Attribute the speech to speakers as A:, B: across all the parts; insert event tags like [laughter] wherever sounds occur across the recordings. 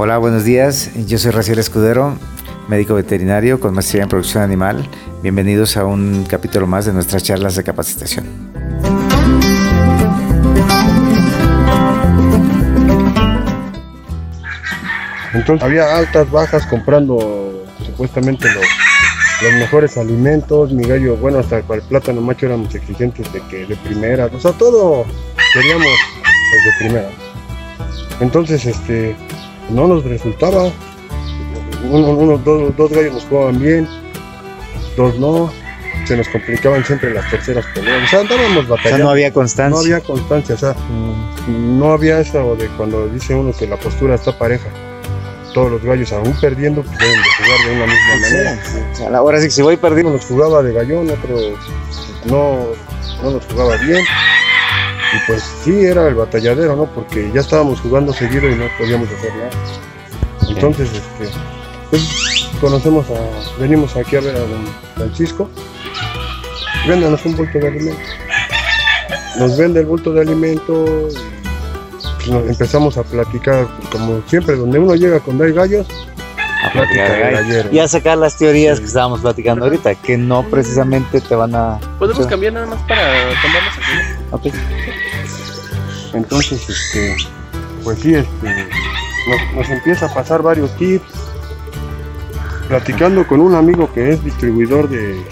A: Hola, buenos días. Yo soy Raciel Escudero, médico veterinario con maestría en producción animal. Bienvenidos a un capítulo más de nuestras charlas de capacitación.
B: Entonces había altas, bajas comprando supuestamente los, los mejores alimentos. Mi gallo, bueno, hasta para el plátano macho éramos exigentes de que de primera, o sea, todo queríamos pues, de primera. Entonces, este, no nos resultaba. Uno, uno, dos, dos gallos nos jugaban bien, dos no. Se nos complicaban siempre las terceras peleas. O sea, andábamos
A: O sea,
B: batallando.
A: no había constancia.
B: No había constancia, o sea, no había eso de cuando dice uno que la postura está pareja. Todos los gallos, aún perdiendo, pues deben de jugar de una misma manera.
A: O sea, ahora sí que si voy perdiendo.
B: Uno nos jugaba de gallón, otro no, no nos jugaba bien. Y pues sí, era el batalladero, ¿no? Porque ya estábamos jugando seguido y no podíamos hacer nada. Entonces, este, pues conocemos a, venimos aquí a ver a don Francisco. Véndanos un bulto de alimento. Nos vende el bulto de alimento y pues, nos empezamos a platicar, como siempre, donde uno llega con hay gallos,
A: a platicar de
B: gallero.
A: Y a sacar las teorías
B: Sí.
A: que estábamos platicando ahorita, que no precisamente te van a...
C: Podemos cambiar nada más para tomarnos aquí.
B: Entonces, este, pues sí, este, nos, empieza a pasar varios tips. Platicando con un amigo que es distribuidor de,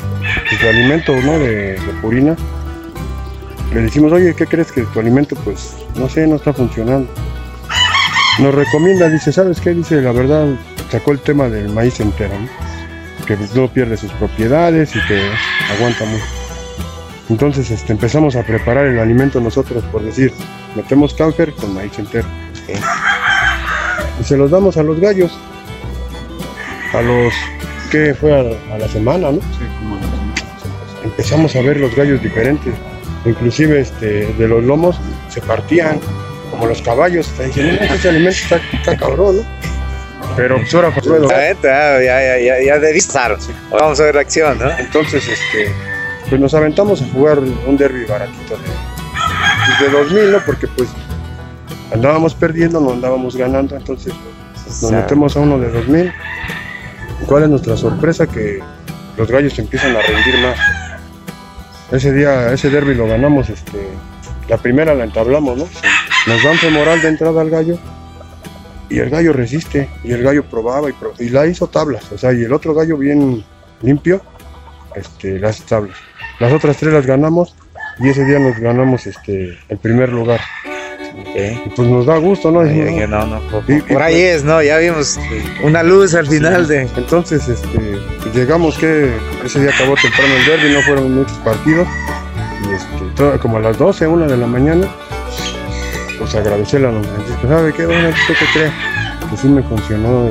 B: pues, de alimentos, ¿no? De, de purina. Le decimos, oye, ¿qué crees que tu alimento, pues, no sé, no está funcionando? Nos recomienda, dice, ¿sabes qué? Dice, la verdad, sacó el tema del maíz entero, ¿no? Que no pierde sus propiedades y que aguanta mucho. Entonces este, empezamos a preparar el alimento nosotros, por decir, metemos camper con maíz entero.
A: Ok.
B: Y se los damos a los gallos. A los que fue a, a la semana, ¿no? Empezamos a ver los gallos diferentes. Inclusive este, de los lomos se partían, como los caballos. Te dicen, "No, ese alimento está, está cabrón, ¿no? Pero pues ahora fue lo-
A: Ya, ya, ya, ya, ya de. Vamos a ver la acción, ¿no?
B: Entonces, este, pues nos aventamos a jugar un derby baratito de, pues, de 2000, ¿no? Porque pues andábamos perdiendo, no andábamos ganando, entonces nos metemos a uno de 2000. ¿Cuál es nuestra sorpresa? Que los gallos empiezan a rendir más. Ese día, ese derby lo ganamos, este, la primera la entablamos, ¿no? Nos dan femoral de entrada al gallo y el gallo resiste y el gallo probaba y, pro- y la hizo tablas, o sea, y el otro gallo bien limpio, este, las tablas. Las otras tres las ganamos y ese día nos ganamos este, el primer lugar.
A: Ok.
B: Y pues nos da gusto, ¿no?
A: Por,
B: Y- y
A: por ahí
B: pues-
A: es, ¿no? Ya vimos una luz al final de...
B: Entonces, este, llegamos que ese día acabó temprano el derby, no fueron muchos partidos. Y este, todo- como a las 12, 1 de la mañana, pues agradecerle a don Francisco. ¿Sabe qué? Bueno, ¿usted qué cree? Que sí me funcionó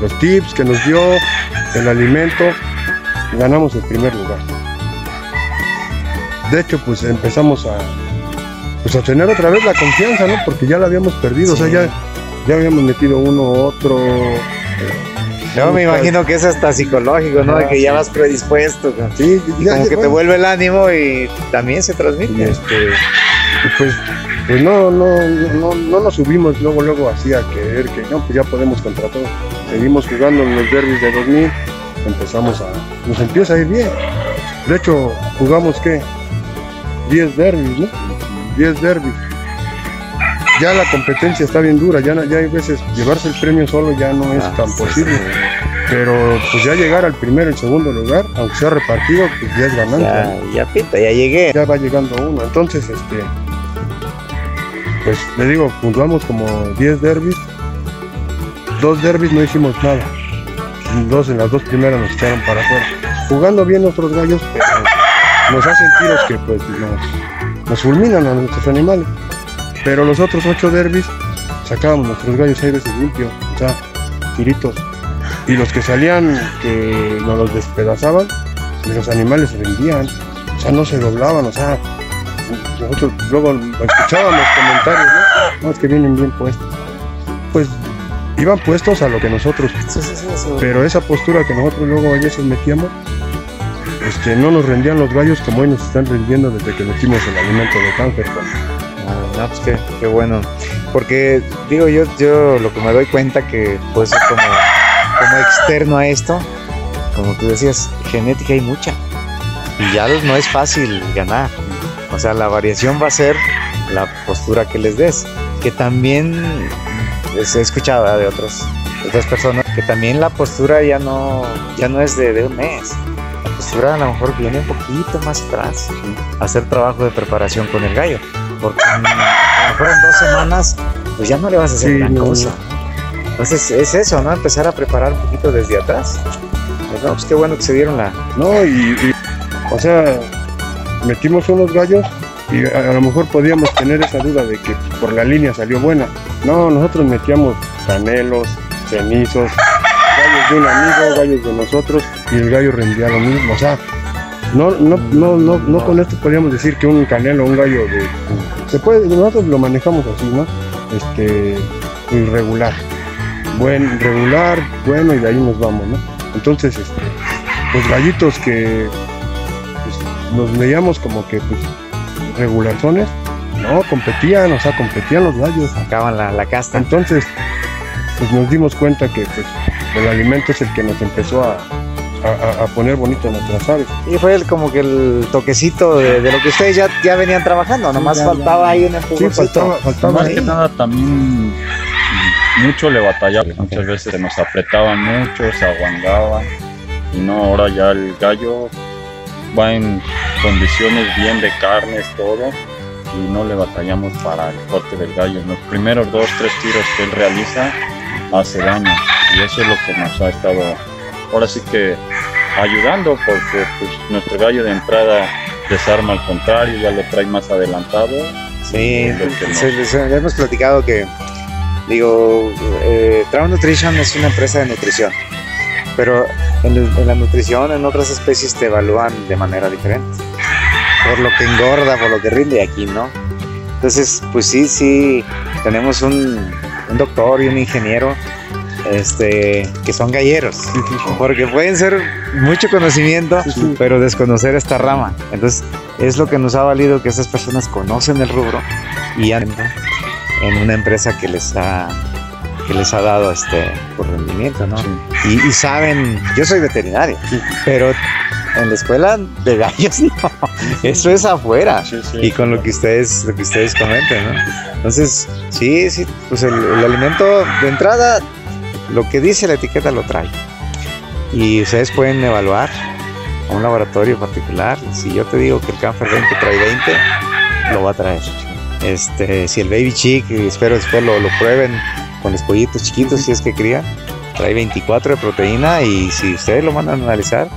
B: los tips que nos dio, el alimento. Ganamos el primer lugar. De hecho, pues empezamos a, pues a tener otra vez la confianza, ¿no? Porque ya la habíamos perdido, o sea, ya, ya habíamos metido uno, otro.
A: Yo me imagino que es hasta psicológico, ¿no? De que ya vas predispuesto. ¿no?
B: Sí, ya
A: Como que te vuelve el ánimo y también se transmite.
B: este, pues, pues no, no, no, no nos subimos luego, luego así a querer que no, pues ya podemos contra todo. Seguimos jugando en los derbis de 2000, empezamos a, nos empieza a ir bien. De hecho, jugamos qué, 10 derbis, ¿no? 10 derbis. Ya la competencia está bien dura, ya, ya hay veces llevarse el premio solo ya no es
A: Ah,
B: tan posible.
A: sí.
B: Pero pues ya llegar al primero y segundo lugar, aunque sea repartido, pues ya es ganancia.
A: Ya, ya pita, ya llegué.
B: ya va llegando uno. Entonces, este, pues le digo, jugamos como 10 derbis. Dos derbis no hicimos nada. Dos en las dos primeras nos echaron para afuera. Jugando bien nuestros gallos, pero nos hacen tiros que pues nos, nos fulminan a nuestros animales. Pero los otros ocho derbis sacábamos nuestros gallos seis veces limpios, o sea, tiritos. Y los que salían que nos los despedazaban, los animales se vendían, o sea, no se doblaban, o sea, nosotros luego escuchábamos comentarios, ¿no? No, es que vienen bien puestos. Pues iban puestos a lo que nosotros, pero esa postura que nosotros luego a veces metíamos, este, no nos rendían los gallos como hoy nos están rendiendo desde que metimos el alimento de cáncer.
A: Ah, no, pues qué, qué bueno. Porque digo yo, yo lo que me doy cuenta que pues como, como externo a esto, como tú decías, genética hay mucha. Y ya no es fácil ganar. O sea, la variación va a ser la postura que les des. Que también pues, he escuchado de otros, otras personas que también la postura ya no, ya no es de, de un mes. La postura a lo mejor viene un poquito más atrás. Hacer trabajo de preparación con el gallo. Porque a lo mejor en dos semanas, pues ya no le vas a hacer
B: Sí,
A: gran
B: no,
A: cosa. Entonces es eso, ¿no? Empezar a preparar un poquito desde atrás. Pues, no, pues qué bueno que se dieron la,
B: No, y, y, o sea, metimos unos gallos y a, a lo mejor podíamos tener esa duda de que por la línea salió buena. No, nosotros metíamos canelos, cenizos, gallos de un amigo, gallos de nosotros y el gallo rendía lo mismo. O sea, no, no, no, no, no con esto podríamos decir que un canelo, un gallo de... Se puede, nosotros lo manejamos así, ¿no? Este, irregular. Buen, regular, bueno, y de ahí nos vamos, ¿no? Entonces, este, pues gallitos que pues, los veíamos como que pues regularzones, no, competían, o sea, competían los gallos.
A: acaban la, la casta.
B: Entonces, pues nos dimos cuenta que pues el alimento es el que nos empezó a, a- a- a poner bonito nuestras aves.
A: Y fue el- como que el toquecito de, de lo que ustedes ya, ya venían trabajando, nomás
B: ya, ya.
A: faltaba ahí un
B: Sí,
A: empujoncito.
B: faltaba, faltaba
D: Más
A: ahí.
D: que nada también mucho le batallaba. Muchas veces se nos apretaban mucho, se aguandaban. Y no, ahora ya el gallo va en condiciones bien de carnes, todo. Y no le batallamos para el corte del gallo. En los primeros dos, tres tiros que él realiza hace daño. Y eso es lo que nos ha estado ahora sí que ayudando porque pues, nuestro gallo de entrada desarma al contrario, ya lo trae más adelantado.
A: Sí,
D: nos-
A: ya hemos platicado que, digo, eh, Nutrition es una empresa de nutrición, pero en, en la nutrición, en otras especies te evalúan de manera diferente. Por lo que engorda, por lo que rinde, aquí no. Entonces, pues sí, sí, tenemos un, un doctor y un ingeniero este, que son galleros, porque pueden ser mucho conocimiento,
B: Sí, sí.
A: pero desconocer esta rama. Entonces, es lo que nos ha valido que esas personas conocen el rubro y andan en una empresa que les ha que les ha dado este por rendimiento, ¿no?
D: Sí.
A: Y, y saben, yo soy veterinario, pero en la escuela de gallos [laughs] no, eso es afuera. Y con lo que ustedes, lo que ustedes comentan, ¿no? Entonces, sí, sí, pues el, el alimento de entrada, lo que dice la etiqueta lo trae. Y ustedes pueden evaluar a un laboratorio particular. Si yo te digo que el Canfer 20 trae 20, lo va a traer. Este, si el Baby Chick, espero después lo, prueben con los pollitos chiquitos, si es que crían, trae 24 de proteína y si ustedes lo mandan a analizar,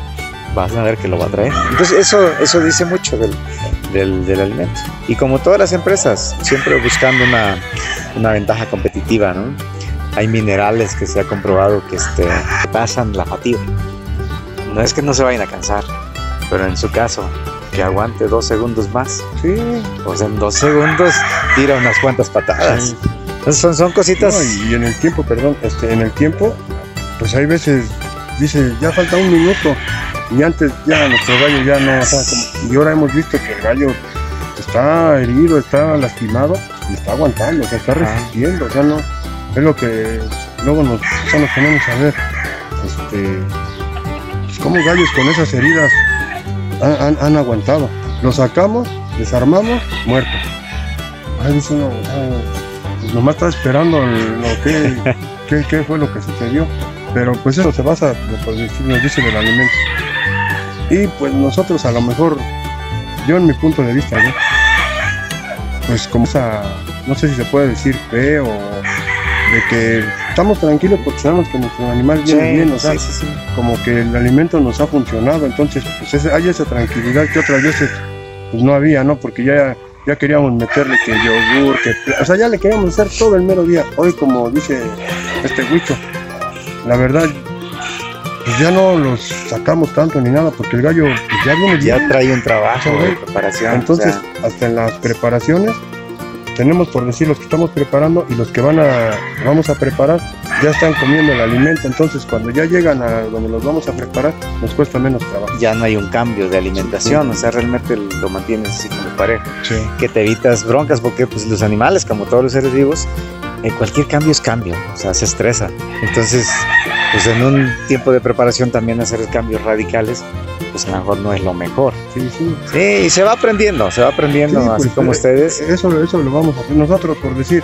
A: vas a ver que lo va a traer. Entonces, eso, eso dice mucho del, del, del alimento. Y como todas las empresas, siempre buscando una, una ventaja competitiva, ¿no? Hay minerales que se ha comprobado que este, pasan la fatiga. No es que no se vayan a cansar, pero en su caso, que aguante dos segundos más.
B: Sí,
A: Pues en dos segundos tira unas cuantas patadas.
B: sí.
A: Entonces son, son cositas.
B: No, y en el tiempo, perdón, este, en el tiempo, pues hay veces dice, ya falta un minuto, y antes ya nuestro gallo ya no, como- y ahora hemos visto que el gallo está herido, está lastimado, y está aguantando, o sea, está resistiendo, o sea, no, es lo que luego nos, sea, nos ponemos a ver, este, pues cómo gallos con esas heridas han, han- han aguantado. Los sacamos, desarmamos, muerto. Ahí dice uno, ah, pues nomás está esperando el- lo que, [laughs] qué, qué fue lo que sucedió. Pero pues eso se basa, pues, nos dice del alimento. Y pues nosotros a lo mejor, yo en mi punto de vista, ¿no? pues como esa, no sé si se puede decir fe o de que estamos tranquilos porque sabemos que nuestro animal
A: Sí,
B: viene bien, o sea,
A: sí, sí, sí.
B: como que el alimento nos ha funcionado, entonces pues ese- hay esa tranquilidad que otras veces pues no había, ¿no? Porque ya, ya queríamos meterle que yogur, que, o sea, ya le queríamos hacer todo el mero día. Hoy como dice este Huicho, la verdad, pues ya no los sacamos tanto ni nada, porque el gallo pues, ya viene
A: Ya
B: bien.
A: trae un trabajo de preparación.
B: Entonces,
A: o sea,
B: hasta en las preparaciones, tenemos por decir los que estamos preparando y los que van a vamos a preparar ya están comiendo el alimento, entonces cuando ya llegan a donde los vamos a preparar nos cuesta menos trabajo.
A: Ya no hay un cambio de alimentación, o sea, realmente lo mantienes así como parejo.
B: Sí.
A: Que te evitas broncas porque pues los animales, como todos los seres vivos, eh, cualquier cambio es cambio, o sea, se estresa. Entonces, pues en un tiempo de preparación también hacer cambios radicales, pues a lo mejor no es lo mejor.
B: Sí, sí.
A: Sí, y se va aprendiendo, se va aprendiendo,
B: Sí,
A: así
B: pues,
A: como
B: eh,
A: ustedes.
B: Eso, eso lo vamos a hacer nosotros por decir.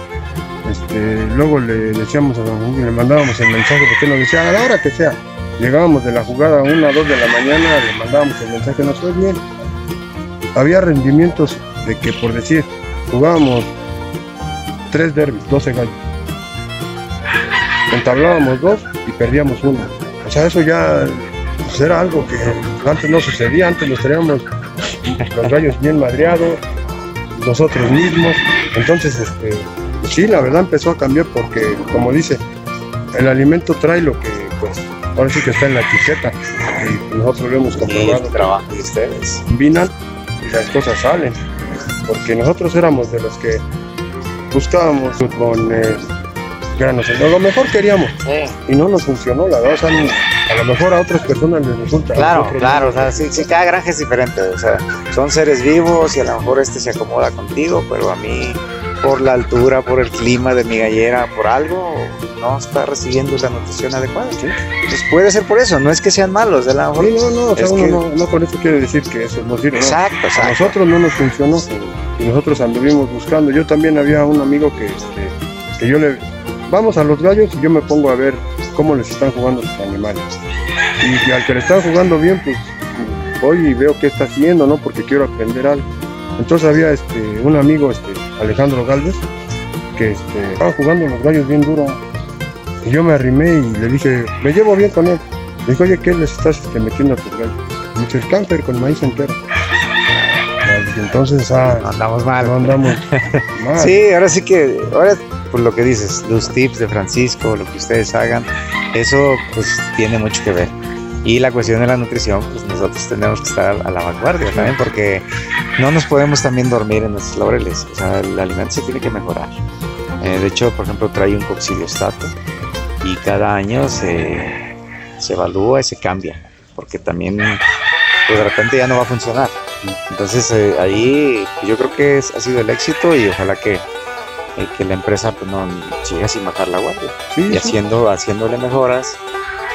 B: Este, luego le decíamos a don le mandábamos el mensaje porque nos decía a la hora que sea. Llegábamos de la jugada a una, dos de la mañana, le mandábamos el mensaje, nos fue bien. Había rendimientos de que por decir, jugábamos tres derbis, 12 gallos. Entablábamos dos y perdíamos uno. O sea, eso ya pues, era algo que antes no sucedía, antes los teníamos los gallos bien madreados, nosotros mismos. Entonces, este, sí, la verdad empezó a cambiar porque, como dice, el alimento trae lo que, pues, ahora sí que está en la etiqueta. Y nosotros lo hemos comprobado.
A: el trabajo de ustedes.
B: Combinan y las cosas salen. Porque nosotros éramos de los que buscábamos con eh, granos. Lo mejor queríamos y no nos funcionó, la verdad. o sea, a lo mejor a otras personas les resulta. a
A: Claro, claro, o sea, sí, sí, cada granja es diferente, o sea, son seres vivos y a lo mejor este se acomoda contigo, pero a mí, por la altura, por el clima de mi gallera, por algo, no está recibiendo la nutrición adecuada.
B: Sí.
A: Pues puede ser por eso, no es que sean malos, de la mejor.
B: Sí, no, no, o sea,
A: Es
B: uno
A: que-
B: no, no con eso quiere decir que eso no sirve. no.
A: Exacto,
B: A nosotros no nos funcionó y nosotros anduvimos buscando. Yo también había un amigo que, este, que yo le... Vamos a los gallos y yo me pongo a ver cómo les están jugando sus animales. Y, al que le están jugando bien, pues voy y veo qué está haciendo, ¿no? Porque quiero aprender algo. Entonces había este, un amigo, este, Alejandro Galvez, que este, estaba jugando los gallos bien duro. Y yo me arrimé y le dije, me llevo bien con él. Le dije, oye, ¿qué les estás este, metiendo a tus gallos? Me dice, el camper con maíz entero. Entonces, ah,
A: No andamos mal.
B: no andamos [laughs] mal.
A: Sí, ahora sí que, ahora por lo que dices, los tips de Francisco, lo que ustedes hagan, eso pues tiene mucho que ver. Y la cuestión de la nutrición, pues nosotros tenemos que estar a la vanguardia también, porque no nos podemos también dormir en nuestros laureles. O sea, el alimento se tiene que mejorar. Eh, de hecho, por ejemplo, trae un coccidiostato y cada año se, se evalúa y se cambia, porque también pues, de repente ya no va a funcionar. Entonces eh, ahí yo creo que es- ha sido el éxito y ojalá que, eh, que la empresa pues, no siga sin bajar la guardia
B: Sí,
A: y
B: sí.
A: haciendo, haciéndole mejoras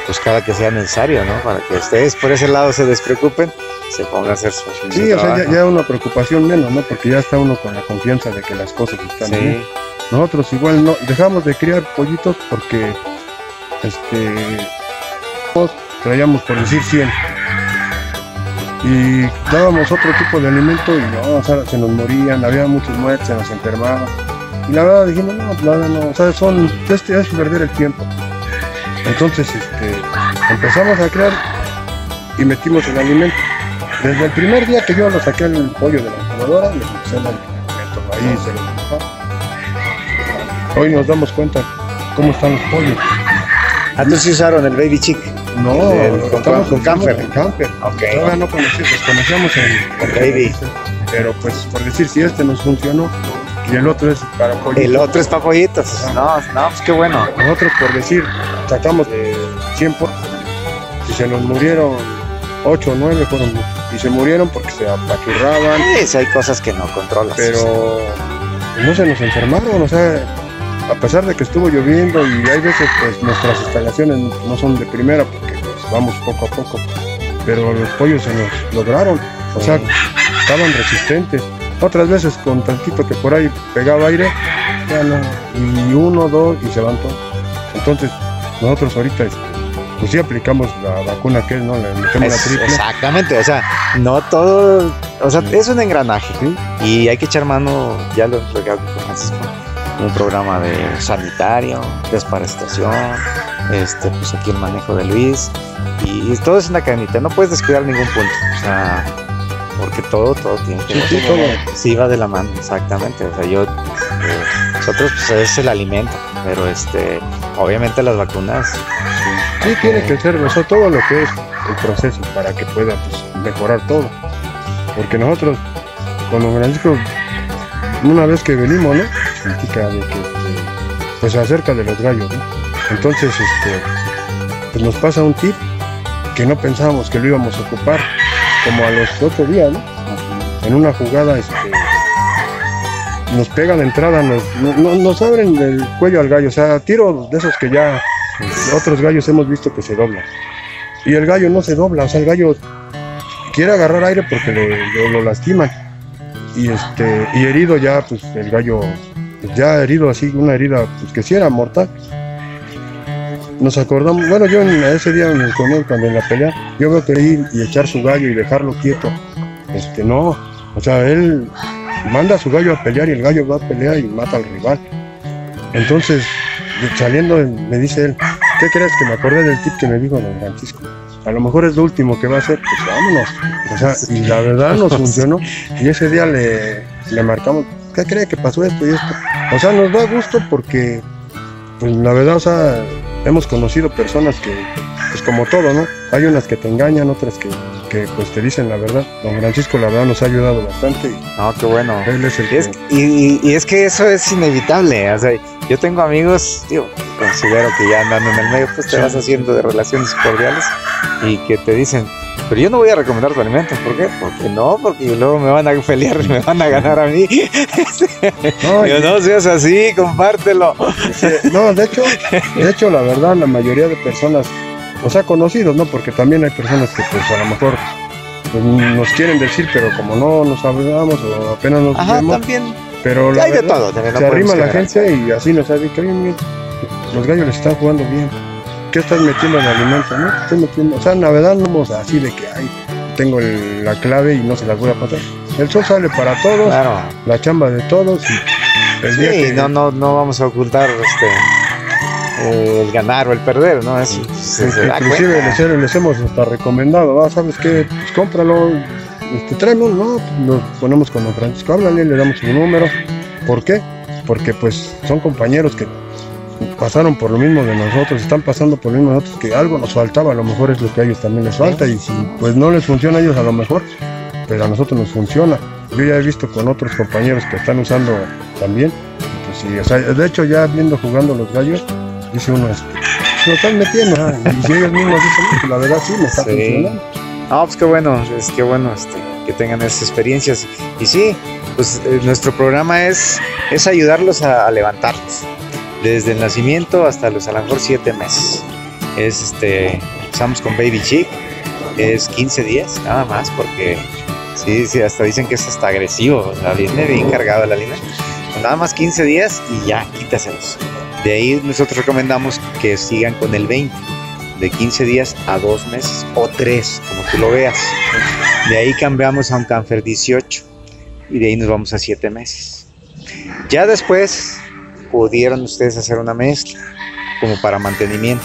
A: pues cada que sea necesario, ¿no? Para que ustedes por ese lado se despreocupen, se pongan a hacer su, su
B: Sí, o sea, ya, ya una preocupación menos, ¿no? Porque ya está uno con la confianza de que las cosas están
A: Sí,
B: bien. Nosotros igual no dejamos de criar pollitos porque este traíamos por decir 100 y dábamos otro tipo de alimento y no, o sea, se nos morían, había muchos muertos, se nos enfermaban. Y la verdad dijimos, no, la verdad no, o sea, son, este es perder el tiempo. Entonces, este, empezamos a crear y metimos el alimento. Desde el primer día que yo lo saqué el pollo de la incubadora, le puse el alimento, ahí se lo Hoy nos damos cuenta cómo están los pollos.
A: Ah, sí usaron el Baby Chick.
B: No,
A: El- con-
B: estamos
A: con
B: usando
A: camper.
B: el camper.
A: Ok.
B: Todavía no conocíamos, desconocíamos el,
A: El baby.
B: Pero pues por decir, si este nos funcionó y el otro es para pollitos.
A: El otro es para pollitos. No, no, pues qué bueno.
B: Nosotros por decir, sacamos de 100 por... Si se nos murieron 8 o 9 fueron y se murieron porque se apachurraban,
A: Sí, sí, hay cosas que no controlas.
B: pero no se nos enfermaron, o sea, a pesar de que estuvo lloviendo y hay veces pues nuestras instalaciones no son de primera porque pues, vamos poco a poco, pero los pollos se nos lograron, o sea, estaban resistentes. Otras veces con tantito que por ahí pegaba aire, ya no, y uno, dos y se van todos. Entonces, nosotros ahorita este, pues sí aplicamos la vacuna que es, ¿no? Le metemos la triple.
A: exactamente, o sea, no todo, o sea,
B: Sí.
A: es un engranaje
B: Sí.
A: y hay que echar mano, ya lo con Francisco, un programa de sanitario, desparasitación, este, pues aquí el manejo de Luis y, y todo es una cadenita, no puedes descuidar ningún punto, o sea, porque todo, todo tiene que
B: Sí,
A: ver.
B: sí,
A: va de la mano, exactamente, o sea, yo, eh, nosotros pues es el alimento, pero este, obviamente las vacunas,
B: Sí, tiene que ser, o sea, todo lo que es el proceso para que pueda pues, mejorar todo. Porque nosotros, con don Francisco, una vez que venimos, ¿no? Platica de que, este, pues acerca de los gallos, ¿no? Entonces, este, pues nos pasa un tip que no pensábamos que lo íbamos a ocupar, como a los ocho días, ¿no? En una jugada, este, nos pega la entrada, nos, no- no- nos abren el cuello al gallo, o sea, tiro de esos que ya otros gallos hemos visto que se doblan. Y el gallo no se dobla, o sea, el gallo quiere agarrar aire porque le- lo, lo lastiman. Y este, y herido ya, pues el gallo, pues, ya herido así, una herida, pues que sí era mortal. Nos acordamos, bueno, yo en ese día con él, cuando en la pelea, yo veo que ir y echar su gallo y dejarlo quieto. Este, no, o sea, él manda a su gallo a pelear y el gallo va a pelear y mata al rival. Entonces, saliendo, me dice él, ¿qué crees que me acordé del tip que me dijo don Francisco? A lo mejor es lo último que va a hacer, pues vámonos. O sea, y la verdad nos [laughs] funcionó. Y ese día le, le marcamos, ¿qué cree que pasó esto y esto? O sea, nos da gusto porque, pues la verdad, o sea, hemos conocido personas que, pues como todo, ¿no? Hay unas que te engañan, otras que, que pues te dicen la verdad. Don Francisco, la verdad, nos ha ayudado bastante
A: No, qué bueno.
B: él es el
A: Y
B: que...
A: es, y, y- y es que eso es inevitable. O sea, yo tengo amigos, digo, considero que ya andando en el medio, pues te
B: Sí.
A: vas haciendo de relaciones cordiales y que te dicen, pero yo no voy a recomendar tu alimento. ¿Por qué? Porque no, porque luego me van a pelear y me van a ganar a mí. [laughs]
B: No,
A: Yo no seas así, compártelo.
B: No, de hecho, de hecho, la verdad, la mayoría de personas, o sea, conocidos, ¿no? Porque también hay personas que, pues, a lo mejor pues, nos quieren decir, pero como no nos hablamos o apenas nos
A: Ajá,
B: vemos,
A: también.
B: pero la
A: Hay de todo. También no
B: se arrima la gente y así nos ha dicho, oye, los gallos les están jugando bien. ¿Qué estás metiendo en alimento, no? Estoy metiendo, o sea, la verdad, no somos así de que, ay, tengo el- la clave y no se las voy a pasar. El sol sale para todos,
A: Claro.
B: la chamba de todos y el día
A: Sí,
B: que...
A: no, no, no vamos a ocultar este, el ganar o el perder, ¿no? Se, se
B: Inclusive les, he- les hemos hasta recomendado, ¿va? ¿sabes qué? Pues cómpralo, este, tráeme uno, ¿no? Nos ponemos con don Francisco, háblale, le damos su número. ¿Por qué? Porque pues son compañeros que pasaron por lo mismo de nosotros, están pasando por lo mismo de nosotros, que algo nos faltaba, a lo mejor es lo que a ellos también les falta, y si pues no les funciona a ellos a lo mejor, pero a nosotros nos funciona. Yo ya he visto con otros compañeros que están usando también, pues sí, o sea, de hecho ya viendo jugando los gallos, dice uno, lo están metiendo, ah, [laughs] y si ellos mismos dicen, "No, pues, la verdad sí, me está
A: Sí.
B: funcionando.
A: No, pues qué bueno, es que bueno este, que tengan esas experiencias. Y sí, pues eh, nuestro programa es, es ayudarlos a, a levantarlos. Desde el nacimiento hasta los a lo mejor siete meses. Es este, empezamos con Baby Chick, es 15 días, nada más, porque sí, sí, hasta dicen que es hasta agresivo, o sea, viene bien cargado la línea. Nada más 15 días y ya, quítaselos. De ahí nosotros recomendamos que sigan con el 20 de 15 días a 2 meses o 3, como tú lo veas. De ahí cambiamos a un Canfer 18 y de ahí nos vamos a 7 meses. Ya después pudieron ustedes hacer una mezcla como para mantenimiento.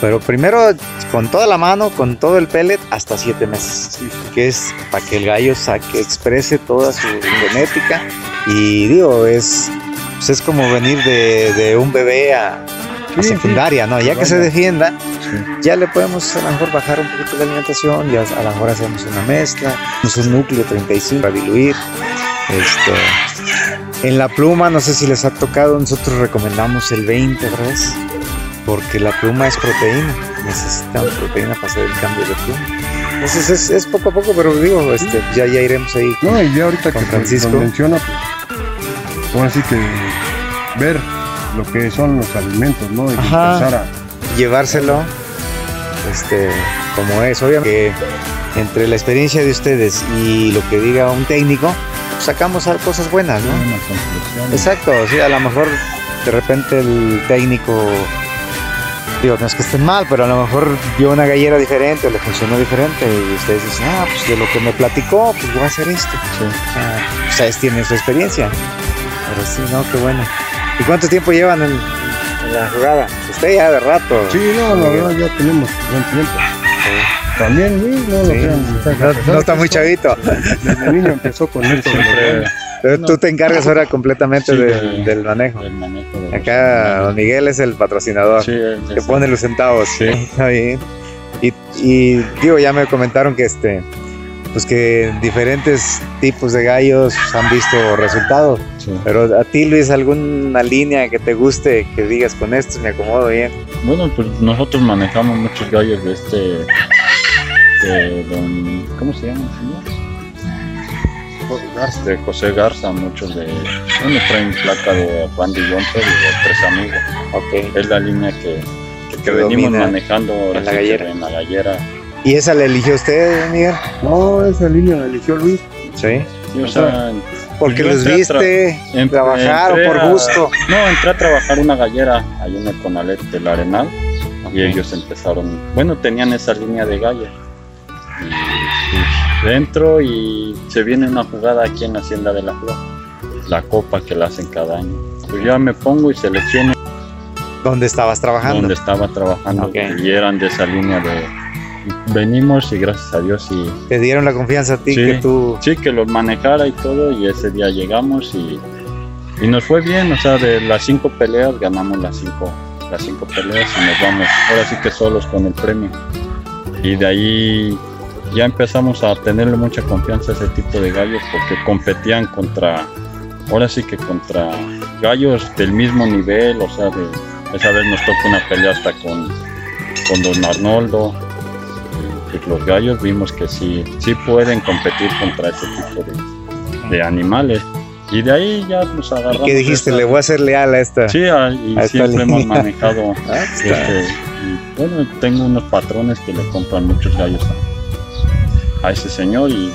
A: Pero primero con toda la mano, con todo el pellet, hasta 7 meses. Que es para que el gallo saque, exprese toda su genética. Y digo, es, pues es como venir de, de un bebé a, secundaria, ¿no? Ya que se defienda, ya le podemos a lo mejor bajar un poquito la alimentación, ya a lo mejor hacemos una mezcla, es un núcleo 35 para diluir. Este, en la pluma, no sé si les ha tocado, nosotros recomendamos el 20 otra vez, porque la pluma es proteína, necesitan proteína para hacer el cambio de pluma. Entonces es, es poco a poco, pero digo, este, ya, ya iremos ahí.
B: No, y ya ahorita
A: Con
B: que
A: Francisco.
B: lo menciona, pues, ahora sí que ver lo que son los alimentos, ¿no? Y
A: Ajá.
B: empezar a
A: llevárselo este como es obviamente que entre la experiencia de ustedes y lo que diga un técnico sacamos cosas buenas no exacto sí a lo mejor de repente el técnico digo no es que estén mal pero a lo mejor vio una gallera diferente o le funcionó diferente y ustedes dicen ah pues de lo que me platicó pues voy a hacer esto Ah, ustedes tienen su experiencia. Pero sí no qué bueno. Y cuánto tiempo llevan en, en la jugada usted ya de rato.
B: Sí, no, la verdad ya tenemos buen tiempo. También, sí, no,
A: Sí.
B: lo
A: No,
B: ¿sabes
A: no está muy chavito.
B: Desde niño empezó con esto. gallos.
A: Pero tú te encargas ahora completamente
D: Sí,
A: de-
D: del-
A: del manejo.
D: el manejo de
A: Acá don. Miguel es el patrocinador.
D: Sí, él
A: que pone los centavos.
D: Sí. [laughs]
A: Está bien. Y, y, digo, ya me comentaron que este pues que diferentes tipos de gallos han visto resultados.
D: Sí.
A: Pero a ti, Luis, ¿alguna línea que te guste, que digas con esto me acomodo bien?
D: Bueno, pues nosotros manejamos muchos gallos de este. De don. ¿Cómo se llama el señor? De José Garza, muchos de. Bueno, traen placa de Randy Jumper y de tres amigos.
A: Ok.
D: Es la línea que, que,
A: Que
D: venimos manejando ahora
A: en la gallera.
D: En la gallera.
A: ¿Y esa la eligió usted, Miguel?
B: No, esa línea la eligió Luis.
A: Sí.
D: Sí, o sea,
A: Porque los viste
D: em-
A: trabajar o por
D: a-
A: gusto.
D: No, entré a trabajar una gallera ahí en el Conalet del Arenal y ellos empezaron, bueno, tenían esa línea de gallo. Pues, entro y se viene una jugada aquí en la Hacienda de la Flor, la copa que la hacen cada año. Pues ya me pongo y selecciono
A: ¿Dónde estabas trabajando?
D: donde estaba trabajando
A: Ok.
D: y eran de esa línea de venimos y gracias a Dios y
A: Te dieron la confianza a ti
D: Sí.
A: que tú.
D: sí que los manejara y todo y ese día llegamos y, y nos fue bien, o sea, de las cinco peleas ganamos las cinco, las cinco peleas y nos vamos ahora sí que solos con el premio. Y de ahí ya empezamos a tenerle mucha confianza a ese tipo de gallos porque competían contra, ahora sí que contra gallos del mismo nivel, o sea, de, esa vez nos tocó una pelea hasta con, con Don Arnoldo. Y, pues, los gallos vimos que sí, sí pueden competir contra ese tipo de, de animales. Y de ahí ya nos agarramos.
A: ¿Qué dijiste? Le voy a ser leal a esta.
D: Sí, a- y
A: a
D: siempre hemos manejado [laughs]
A: Ah,
D: este, y bueno, tengo unos patrones que le compran muchos gallos a, a ese señor y,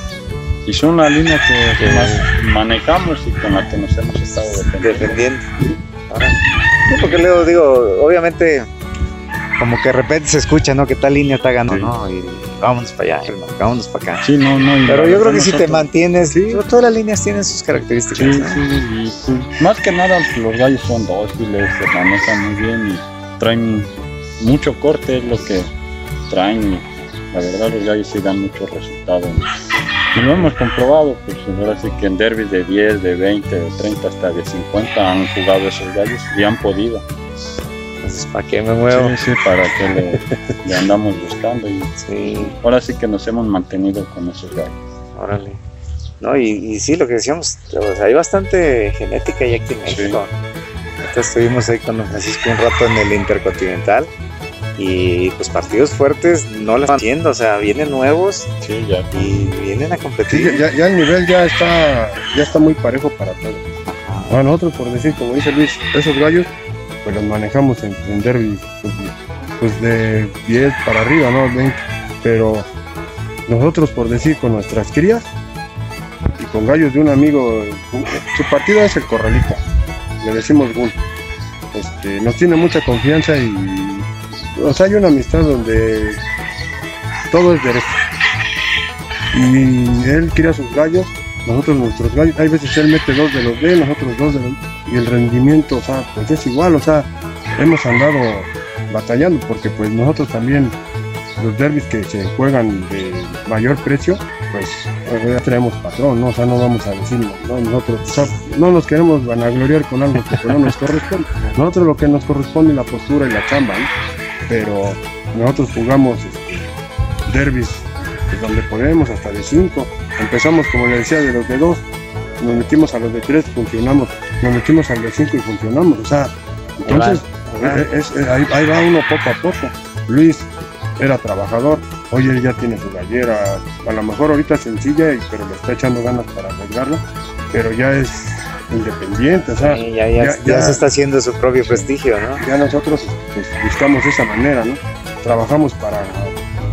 D: y son la línea que, que más manejamos y con la que nos hemos estado defendiendo.
A: defendiendo. Ahora, sí, porque luego digo, obviamente, como que de repente se escucha, ¿no? Que tal línea está ganando,
D: Sí.
A: ¿no? Y vámonos para allá, no, vámonos para acá.
D: Sí, no, no.
A: Pero yo creo que si te
D: nosotros-
A: mantienes,
D: Sí.
A: todas las líneas tienen sus características.
D: Sí,
A: ¿no?
D: sí, y más que nada los gallos son dóciles, se manejan muy bien y traen mucho corte, es lo que traen. La verdad, los gallos sí dan mucho resultado. Y lo hemos comprobado, pues ahora sí que en derbis de 10, de 20, de 30, hasta de 50 han jugado esos gallos y han podido.
A: Entonces, ¿para qué me muevo?
D: Sí, sí, para que le, [laughs] le andamos buscando y
A: Sí,
D: ahora sí que nos hemos mantenido con esos gallos.
A: órale. No, y, y sí, lo que decíamos, hay bastante genética ya aquí en
D: Sí.
A: México. Entonces estuvimos ahí con don Francisco un rato en el Intercontinental y pues partidos fuertes no lo están haciendo, o sea, vienen nuevos
D: Sí, ya.
A: y vienen a
B: Sí,
A: competir.
B: ya, ya el nivel ya está, ya está muy parejo para todos.
A: Ajá.
B: A nosotros, por decir, como dice Luis, esos gallos, pues los manejamos en, en derbis, pues, pues de 10 para arriba, ¿no? 20. Pero nosotros, por decir, con nuestras crías y con gallos de un amigo, su partido es el Corralito, le decimos Gun. Este, nos tiene mucha confianza y, o sea, hay una amistad donde todo es derecho. Y él cría sus gallos nosotros nuestros gallos, hay veces él mete dos de los de nosotros dos de los y el rendimiento, o sea, pues es igual, o sea, hemos andado batallando porque pues nosotros también los derbis que se juegan de mayor precio, pues pues, ya tenemos patrón, ¿no? O sea, no vamos a decir, no, nosotros, no nos queremos vanagloriar con algo que no nos corresponde. Nosotros lo que nos corresponde es la postura y la chamba, ¿no? Pero nosotros jugamos este, derbis pues, donde podemos, hasta de 5. Empezamos, como le decía, de los de 2, nos metimos a los de 3, funcionamos, nos metimos al de 5 y funcionamos. O sea, entonces, es- es- ahí, ahí va uno poco a poco. Luis era trabajador, hoy él ya tiene su gallera, a lo mejor ahorita sencilla, y- pero le está echando ganas para arriesgarla, pero ya es independiente, o sea,
A: Sí, ya, ya,
B: ya-
A: ya
B: ya-
A: se está haciendo su propio prestigio, ¿no?
B: ya nosotros pues, buscamos esa manera, ¿no? Trabajamos para,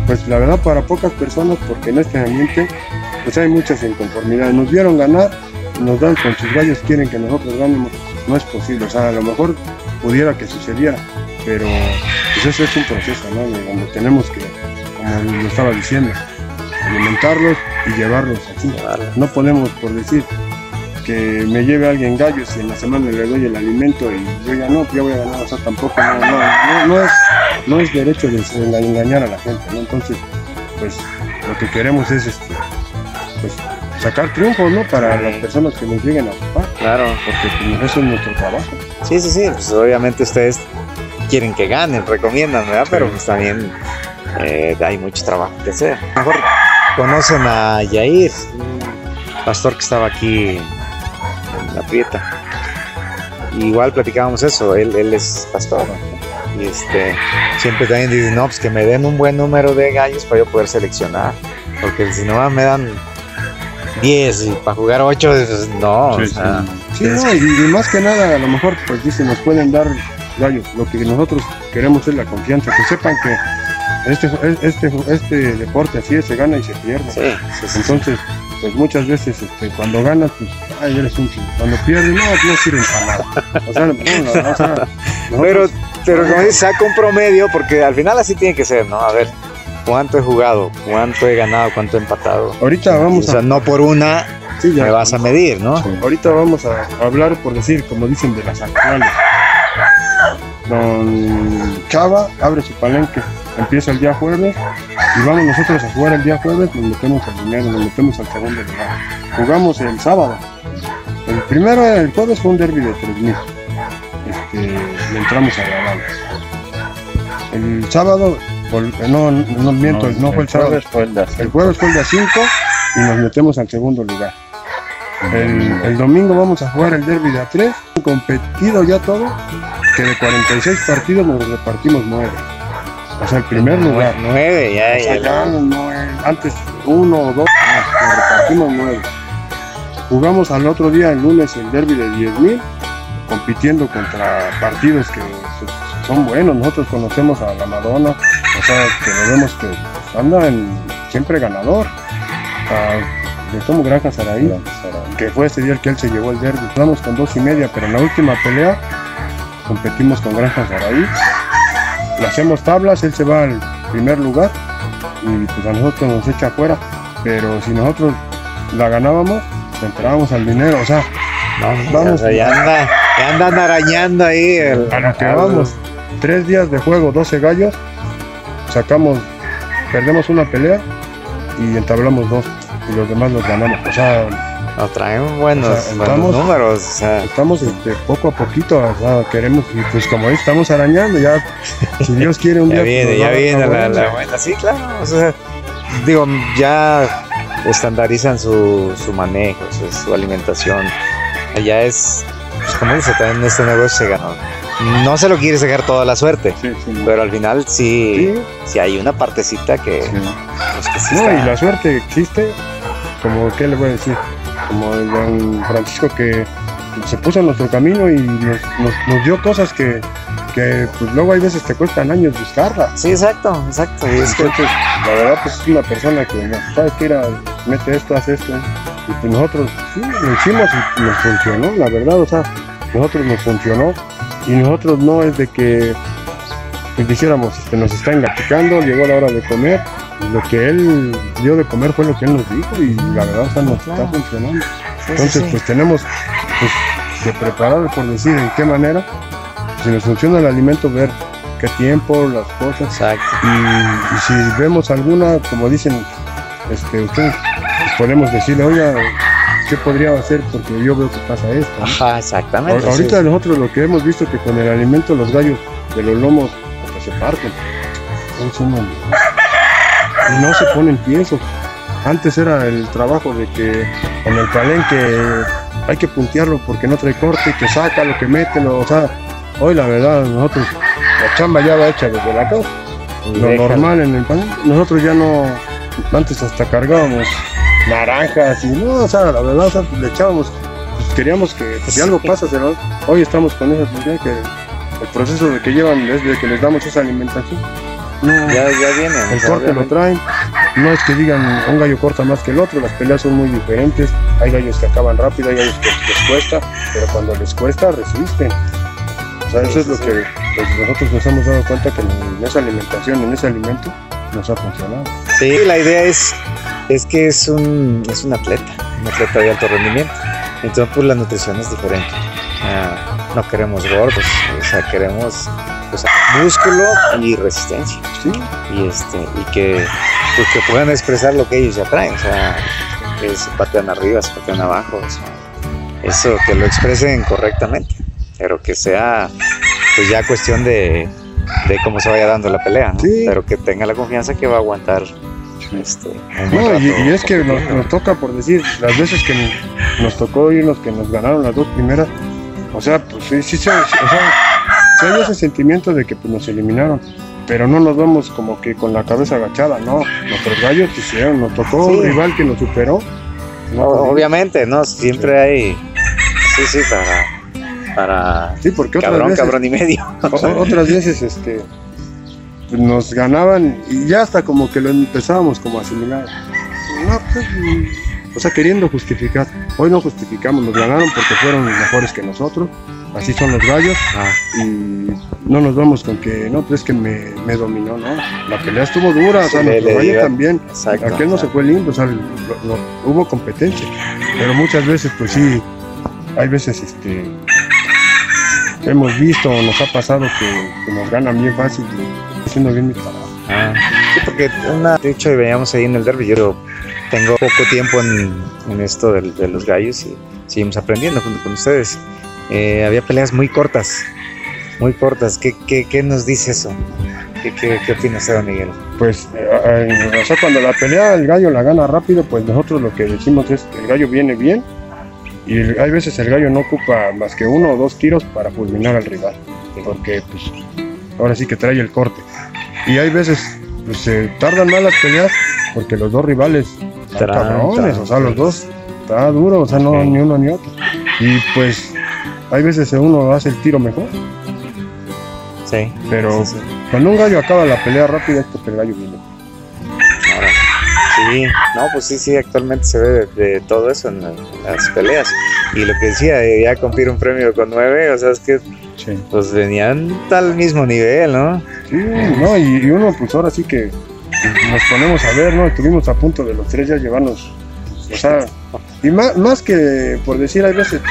B: pues la verdad, para pocas personas, porque en este ambiente, pues hay muchas inconformidades. Nos vieron ganar, nos dan con sus gallos, quieren que nosotros ganemos. No es posible, o sea, a lo mejor pudiera que sucediera, pero pues eso es un proceso, ¿no? Donde tenemos que, como lo estaba diciendo, alimentarlos y llevarlos así. No podemos, por decir, que me lleve alguien gallos y en la semana le doy el alimento y yo ya no, ya voy a ganar, o sea, tampoco, no, no, no, no es, no es derecho de, de engañar a la gente, ¿no? Entonces, pues, lo que queremos es, este, pues, sacar triunfos, ¿no? Para
A: Sí.
B: las personas que nos lleguen a ocupar,
A: Claro.
B: porque pues, eso es nuestro trabajo.
A: Sí, sí, sí. Pues obviamente ustedes quieren que ganen, recomiendan, ¿verdad? Pero pues también eh, hay mucho trabajo que hacer. Mejor conocen a Yair, pastor que estaba aquí la Prieta. Igual platicábamos eso, él, él es pastor. ¿no? Y este, siempre también dicen, no, pues que me den un buen número de gallos para yo poder seleccionar. Porque si no me dan 10 y para jugar 8, pues, no. o sea,
B: Sí, no, y, y más que nada, a lo mejor, pues dicen, nos pueden dar gallos. Lo que nosotros queremos es la confianza, que sepan que este, este, este deporte así es, se gana y se pierde. Entonces, pues muchas veces este, cuando ganas, pues, ay, eres un chingón. Cuando pierdes, no, no sirven para nada. O sea, no, no, o sea, nosotros-
A: Pero, pero como dices, saca un promedio, porque al final así tiene que ser, ¿no? A ver, ¿cuánto he jugado? ¿Cuánto he ganado? ¿Cuánto he empatado?
B: ahorita vamos
A: o sea,
B: a,
A: no por una
B: sí, ya,
A: me vas a medir, ¿no?
B: ahorita vamos a hablar, por decir, como dicen, de las actuales. Don Chava abre su palenque, empieza el día jueves y vamos nosotros a jugar el día jueves, nos metemos al dinero, nos metemos al segundo lugar. Jugamos el sábado. El primero, el jueves fue un derby de 3000. Este, le entramos a Galán. El sábado, vol- no, no miento, no, fue el sábado.
D: jueves fue
B: el jueves fue el de 5 y nos metemos al segundo lugar. El, el domingo vamos a jugar el derby de A3, competido ya todo, que de 46 partidos nos repartimos 9. O sea, el primer lugar.
A: Nueve, ya,
B: O sea,
A: ya.
B: ya no es- antes uno o dos, no, nos repartimos 9. Jugamos al otro día, el lunes, el derby de 10.000, compitiendo contra partidos que pues, son buenos. Nosotros conocemos a la Madonna, o sea, que lo vemos que anda en- siempre ganador. A- le tomo Granja Saraí, que fue ese día el que él se llevó el derby. Jugamos con dos y media, pero en la última pelea competimos con Granja Saraí. Le hacemos tablas, él se va al primer lugar y pues a nosotros nos echa afuera. Pero si nosotros la ganábamos, entrábamos al dinero. O sea, Vamos.
A: o sea, ya anda, ya andan arañando ahí el.
B: a lo que vamos, tres días de juego, 12 gallos, sacamos, perdemos una pelea y entablamos dos. Y los demás los ganamos. O sea,
A: No, traen buenos,
B: O sea,
A: buenos números. O sea,
B: estamos este, poco a poquito, o sea, queremos, y pues como estamos arañando, ya, si [laughs] Dios quiere un
A: ya
B: día.
A: viene, ya
B: nos
A: viene la,
B: buena.
A: la buena. Sí, claro. O sea, digo, ya estandarizan su, su manejo, su, su alimentación. Ya es, pues como dice, también en este negocio se ganó. No se lo quiere sacar toda la suerte,
D: Sí, sí,
A: pero al final sí,
B: Sí,
A: hay una partecita que,
D: Sí.
A: pues, que
B: No,
A: está-
B: y la suerte existe, como, ¿qué le voy a decir? Como el don Francisco que se puso en nuestro camino y nos, nos- nos dio cosas que, que pues, luego hay veces te cuestan años buscarlas.
A: Sí, exacto, exacto. Y es que
B: Entonces, la verdad, pues es una persona que, no, ¿sabes qué? Mira, mete esto, hace esto. Y pues nosotros, sí, lo hicimos y nos funcionó, la verdad, o sea, nosotros nos funcionó. Y nosotros no es de que pues, dijéramos, este, nos está engaticando, llegó la hora de comer. Lo que él dio de comer fue lo que él nos dijo y la verdad, o sea, nos
A: Claro.
B: está funcionando.
A: sí, sí,
B: Entonces,
A: sí.
B: pues tenemos pues, que preparar por decir en qué manera, si nos funciona el alimento, ver qué tiempo, las cosas.
A: Exacto.
B: Y, y si vemos alguna, como dicen este, ustedes, pues podemos decirle, oiga, ¿qué podría hacer? Porque yo veo que pasa esto. ¿no?
A: Ajá, exactamente.
B: Ahor- Ahorita
A: sí.
B: nosotros lo que hemos visto que con el alimento los gallos de los lomos se parten. Son no se ponen tiesos. Antes era el trabajo de que en el palenque hay que puntearlo porque no trae corte, que saca lo que mete, lo- o sea, hoy la verdad nosotros la chamba ya va hecha desde la casa
A: Y
B: lo
A: déjalo.
B: normal en el panel. Nosotros ya no, antes hasta cargábamos naranjas y no, o sea, la verdad, o sea, pues, le echábamos, pues queríamos que si algo pasa, lo- hoy estamos con esa que el proceso de que llevan desde que les damos esa alimentación. No,
A: Ya, ya viene.
B: el corte lo traen, no es que digan un gallo corta más que el otro, las peleas son muy diferentes, hay gallos que acaban rápido, hay gallos que les cuesta, pero cuando les cuesta resisten. O sea, eso es lo que pues, nosotros nos hemos dado cuenta que en esa alimentación, en ese alimento, nos ha funcionado.
A: Sí, la idea es, es que es un, es un atleta, un atleta de alto rendimiento. Entonces, pues la nutrición es diferente. No queremos gordos, o sea, queremos pues, músculo y resistencia.
B: Sí,
A: Y, este, y que, pues, que puedan expresar lo que ellos ya traen. O sea, que se patean arriba, se patean abajo. o sea, eso, que lo expresen correctamente. Pero que sea pues ya cuestión de, de cómo se vaya dando la pelea. ¿no?
B: Sí.
A: Pero que tenga la confianza que va a aguantar este,
B: No, y, y es que nos, nos toca por decir, las veces que nos, nos tocó irnos, que nos ganaron las dos primeras, o sea, pues sí, sí, o sea, hay ese sentimiento de que pues, nos eliminaron, pero no nos vamos como que con la cabeza agachada, no, nuestros gallos hicieron, nos tocó
A: Sí.
B: un rival que nos superó. no,
A: obviamente, ¿no? Siempre hay. Sí, sí, para. Para.
B: Sí, porque otras
A: Cabrón,
B: veces,
A: cabrón y medio. [laughs]
B: otras veces este, nos ganaban y ya hasta como que lo empezábamos como a asimilar. No, pues, o sea, queriendo justificar. Hoy no justificamos, nos ganaron porque fueron mejores que nosotros. Así son los gallos
A: Ah,
B: y no nos vamos con que no, pues es que me, me dominó, ¿no? La pelea estuvo dura, o sea, nuestro gallo también.
A: exacto.
B: Aquel no se fue lindo, o sea, lo- lo- hubo competencia, pero muchas veces, pues sí, hay veces este, hemos visto nos ha pasado que, que nos ganan bien fácil y haciendo bien mi trabajo.
A: Ah, sí, porque una, de hecho veíamos ahí en el derby, yo tengo poco tiempo en, en esto del- de, los gallos y seguimos aprendiendo junto con ustedes. Eh, había peleas muy cortas, muy cortas. ¿Qué, qué, qué nos dice eso? ¿Qué, qué, qué opina usted, don Miguel?
B: Pues, eh, eh, o sea, cuando la pelea el gallo la gana rápido, pues nosotros lo que decimos es que el gallo viene bien y el- hay veces el gallo no ocupa más que uno o dos tiros para fulminar al rival, porque pues ahora sí que trae el corte. Y hay veces pues, se tardan más las peleas porque los dos rivales están cabrones, o sea, los dos está duro, o sea, no ni uno ni otro. Y pues hay veces uno hace el tiro mejor,
A: Sí,
B: pero
A: sí, sí.
B: cuando un gallo acaba la pelea rápida es porque el gallo viene.
A: Ahora, sí, no, pues sí, sí, actualmente se ve de, de todo eso en, la- en las peleas. Y lo que decía, eh, ya cumplir un premio con nueve, o sea, es que
B: Sí.
A: pues venían al mismo nivel, ¿no?
B: Sí, no, y, y uno pues ahora sí que nos ponemos a ver, ¿no? Estuvimos a punto de los tres ya llevarnos, o sea, y más, más que por decir, hay veces,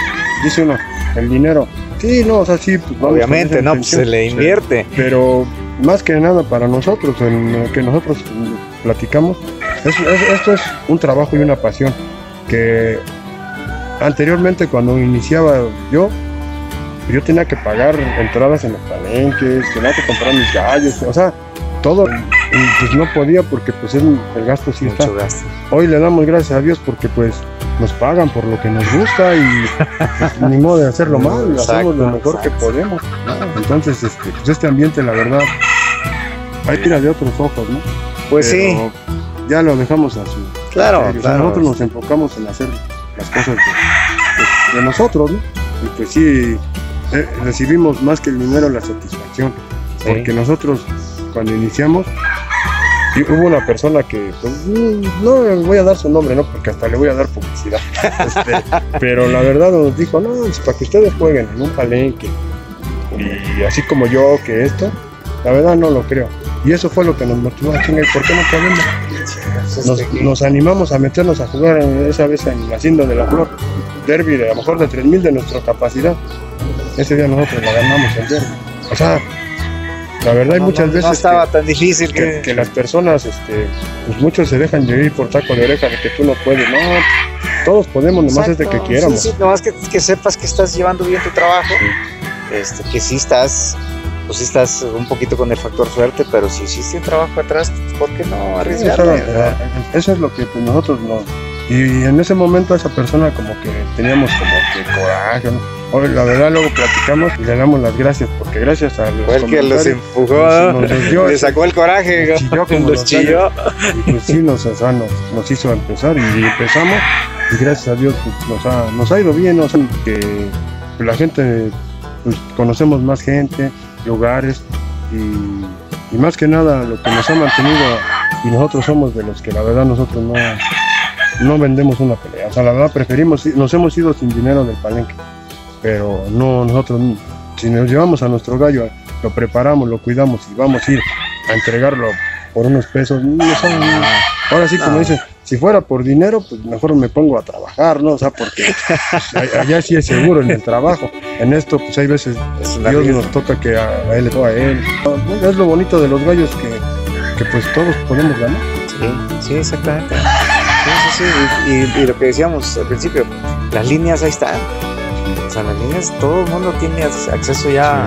B: dice uno, el dinero, sí, no, o sea, sí, pues vamos
A: Obviamente, no, pues se le invierte.
B: Pero más que nada para nosotros, en lo que nosotros platicamos, es- es- esto es un trabajo y una pasión que anteriormente cuando iniciaba yo, yo tenía que pagar entradas en los palenques, tenía que comprar mis gallos, o sea, todo, y pues no podía porque pues el, el gasto sí está.
A: Gasto.
B: Hoy le damos gracias a Dios porque pues nos pagan por lo que nos gusta y pues, ni modo de hacerlo [laughs] mal, hacemos lo
A: Exacto,
B: mejor que
A: exacto.
B: podemos. ¿no? Entonces, este, pues este ambiente, la verdad, hay tira de otros ojos, ¿no?
A: Pues sí,
B: Ya lo dejamos así.
A: claro,
B: serio. O sea,
A: claro.
B: Nosotros nos enfocamos en hacer las cosas de, de- de nosotros, ¿no? Y pues sí, eh, recibimos más que el dinero la satisfacción.
A: Sí.
B: Porque nosotros, cuando iniciamos, y hubo una persona que, pues, mm, no voy a dar su nombre, ¿no? Porque hasta le voy a dar publicidad. Este, pero la verdad nos dijo, no, es para que ustedes jueguen en un palenque. Y así como yo, que esto, la verdad no lo creo. Y eso fue lo que nos motivó a chingar, ¿por qué no podemos? Nos, nos animamos a meternos a jugar esa vez en la Hacienda de la Flor, derby de a lo mejor de 3.000 de nuestra capacidad. Ese día nosotros la ganamos el derby. O sea, la verdad hay
A: No,
B: muchas
A: no,
B: veces
A: No
B: que-
A: estaba tan difícil
B: que,
A: que.
B: que las personas, este, pues muchos se dejan de ir por taco de oreja de que tú no puedes. No, todos podemos, nomás es de que
A: Exacto,
B: quieramos.
A: Sí, sí, nomás que, que sepas que estás llevando bien tu trabajo. Este, que sí estás. Pues sí estás un poquito con el factor suerte, pero si hiciste un trabajo atrás, ¿por qué no
B: Eso,
A: arriesgarle?
B: eh, eso es lo que pues, nosotros no. Y en ese momento esa persona como que teníamos como que coraje, ¿no? Hoy, la verdad luego platicamos y le damos las gracias porque gracias a los
A: Fue el que los empujó,
B: nos-
A: ¿no?
B: nos dio
A: le sacó el coraje,
B: chilló como
A: los chilló.
B: y pues sí nos, o sea, nos, nos hizo empezar y empezamos y gracias a Dios pues, nos, ha, nos ha ido bien, o sea, que la gente, pues conocemos más gente, lugares y, y más que nada lo que nos ha mantenido y nosotros somos de los que la verdad nosotros no, no vendemos una pelea, o sea la verdad preferimos, nos hemos ido sin dinero del palenque, pero no nosotros, si nos llevamos a nuestro gallo, lo preparamos, lo cuidamos y vamos a ir a entregarlo por unos pesos, no son- ahora sí como
A: No.
B: dicen, si fuera por dinero, pues mejor me pongo a trabajar, ¿no? O sea, porque allá sí es seguro en el trabajo. En esto, pues hay veces Dios nos toca que a, a él o a él. Es lo bonito de los gallos que, que pues todos podemos ganar.
A: Sí, sí, exactamente. Sí. Y, lo que decíamos al principio, las líneas ahí están. O sea, las líneas, todo el mundo tiene acceso ya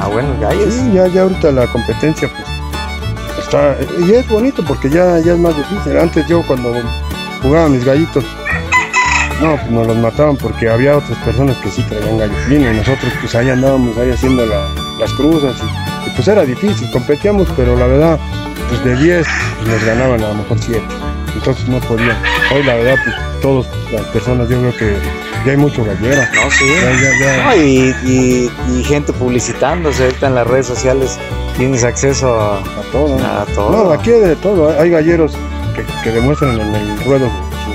A: a buenos gallos.
B: Sí, ya, ya ahorita la competencia pues está, y es bonito porque ya, ya es más difícil. Antes yo cuando jugaba mis gallitos, no, pues nos los mataban porque había otras personas que sí traían gallo fino y nosotros pues ahí andábamos ahí haciendo la- las cruzas y, y, pues era difícil, competíamos, pero la verdad, pues de 10 pues, nos ganaban a lo mejor 7. Entonces no podían. Hoy la verdad, pues todas las personas, yo creo que ya hay mucho gallero.
A: No, sí.
B: Ya, ya, ya.
A: No, y, y- y gente publicitándose ahorita en las redes sociales. Tienes acceso a,
B: A todo.
A: a todo.
B: No, aquí hay de todo. Hay galleros que, que demuestran en el ruedo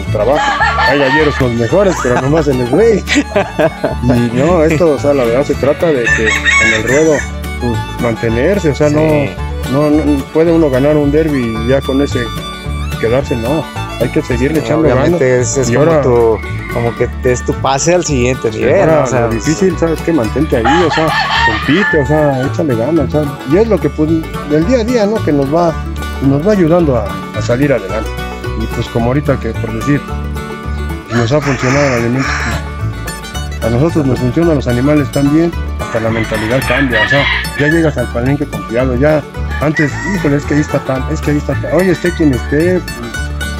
B: su, trabajo. Hay galleros los mejores, pero nomás en el güey. Y no, esto, o sea, la verdad se trata de que en el ruedo pues, mantenerse, o sea,
A: Sí.
B: no, no, no puede uno ganar un derby ya con ese quedarse, no. Hay que seguirle echando ganas.
A: Es, es
B: Y
A: como,
B: ahora-
A: tu, como que es tu pase al siguiente nivel.
B: Ahora,
A: ¿no? O sea,
B: lo difícil, ¿sabes qué? Mantente ahí, o sea, compite, o sea, échale ganas, o sea, y es lo que, pues, del día a día, ¿no? Que nos va, nos va ayudando a, a salir adelante. Y pues como ahorita que, por decir, nos ha funcionado el alimento, pues, a nosotros nos funcionan los animales también, hasta la mentalidad cambia, o sea, ya llegas al palenque confiado, ya, antes, híjole, es que ahí está tal, es que ahí está tal, oye, esté quien esté,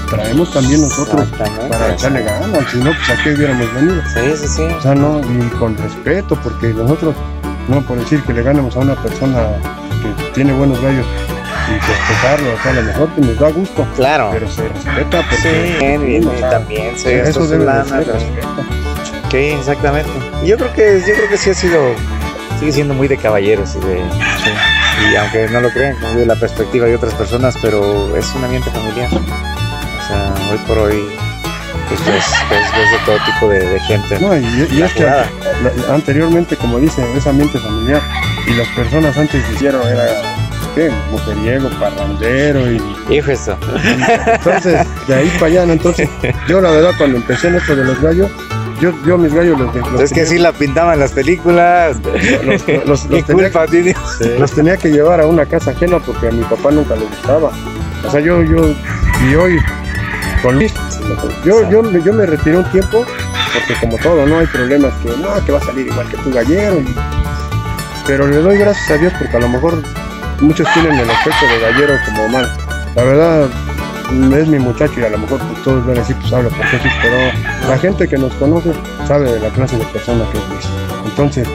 B: traemos también nosotros para echarle ganas, si no, pues a qué hubiéramos venido.
A: Sí, sí, sí.
B: O sea, no, y con respeto, porque nosotros, no por decir que le ganemos a una persona que tiene buenos gallos y respetarlo, o sea, a lo mejor que nos da gusto,
A: Claro.
B: pero se respeta porque
A: Sí, bien, bien,
B: o sea,
A: también sí,
B: eso debe de ser respeto.
A: Sí, exactamente. Yo creo que yo creo que sí ha sido sigue siendo muy de caballeros y de y aunque no lo crean, como de la perspectiva de otras personas, pero es un ambiente familiar. O sea, hoy por hoy pues ves, ves- ves de todo tipo de, de gente.
B: No, y, es que
A: jugada.
B: anteriormente, como dicen, es ambiente familiar y las personas antes hicieron era ¿qué? mujeriego, parrandero y
A: Hijo eso.
B: entonces de ahí para allá, ¿no? entonces yo la verdad cuando empecé en esto de los gallos, yo, yo mis gallos los, los
A: Es que
B: tenía-
A: sí la pintaban las películas.
B: los, los- los [laughs]
A: ¿Qué
B: tenía- los tenía que llevar a una casa ajena porque a mi papá nunca le gustaba. O sea, yo, yo, y hoy, con Luis, yo, yo, yo me retiré un tiempo porque como todo, ¿no? Hay problemas que, no, que va a salir igual que tu gallero. y- pero le doy gracias a Dios porque a lo mejor muchos tienen el aspecto de gallero como mal. La verdad, es mi muchacho y a lo mejor pues, todos van a decir, pues habla por Jesús, pero la gente que nos conoce sabe de la clase de persona que es Luis. Entonces,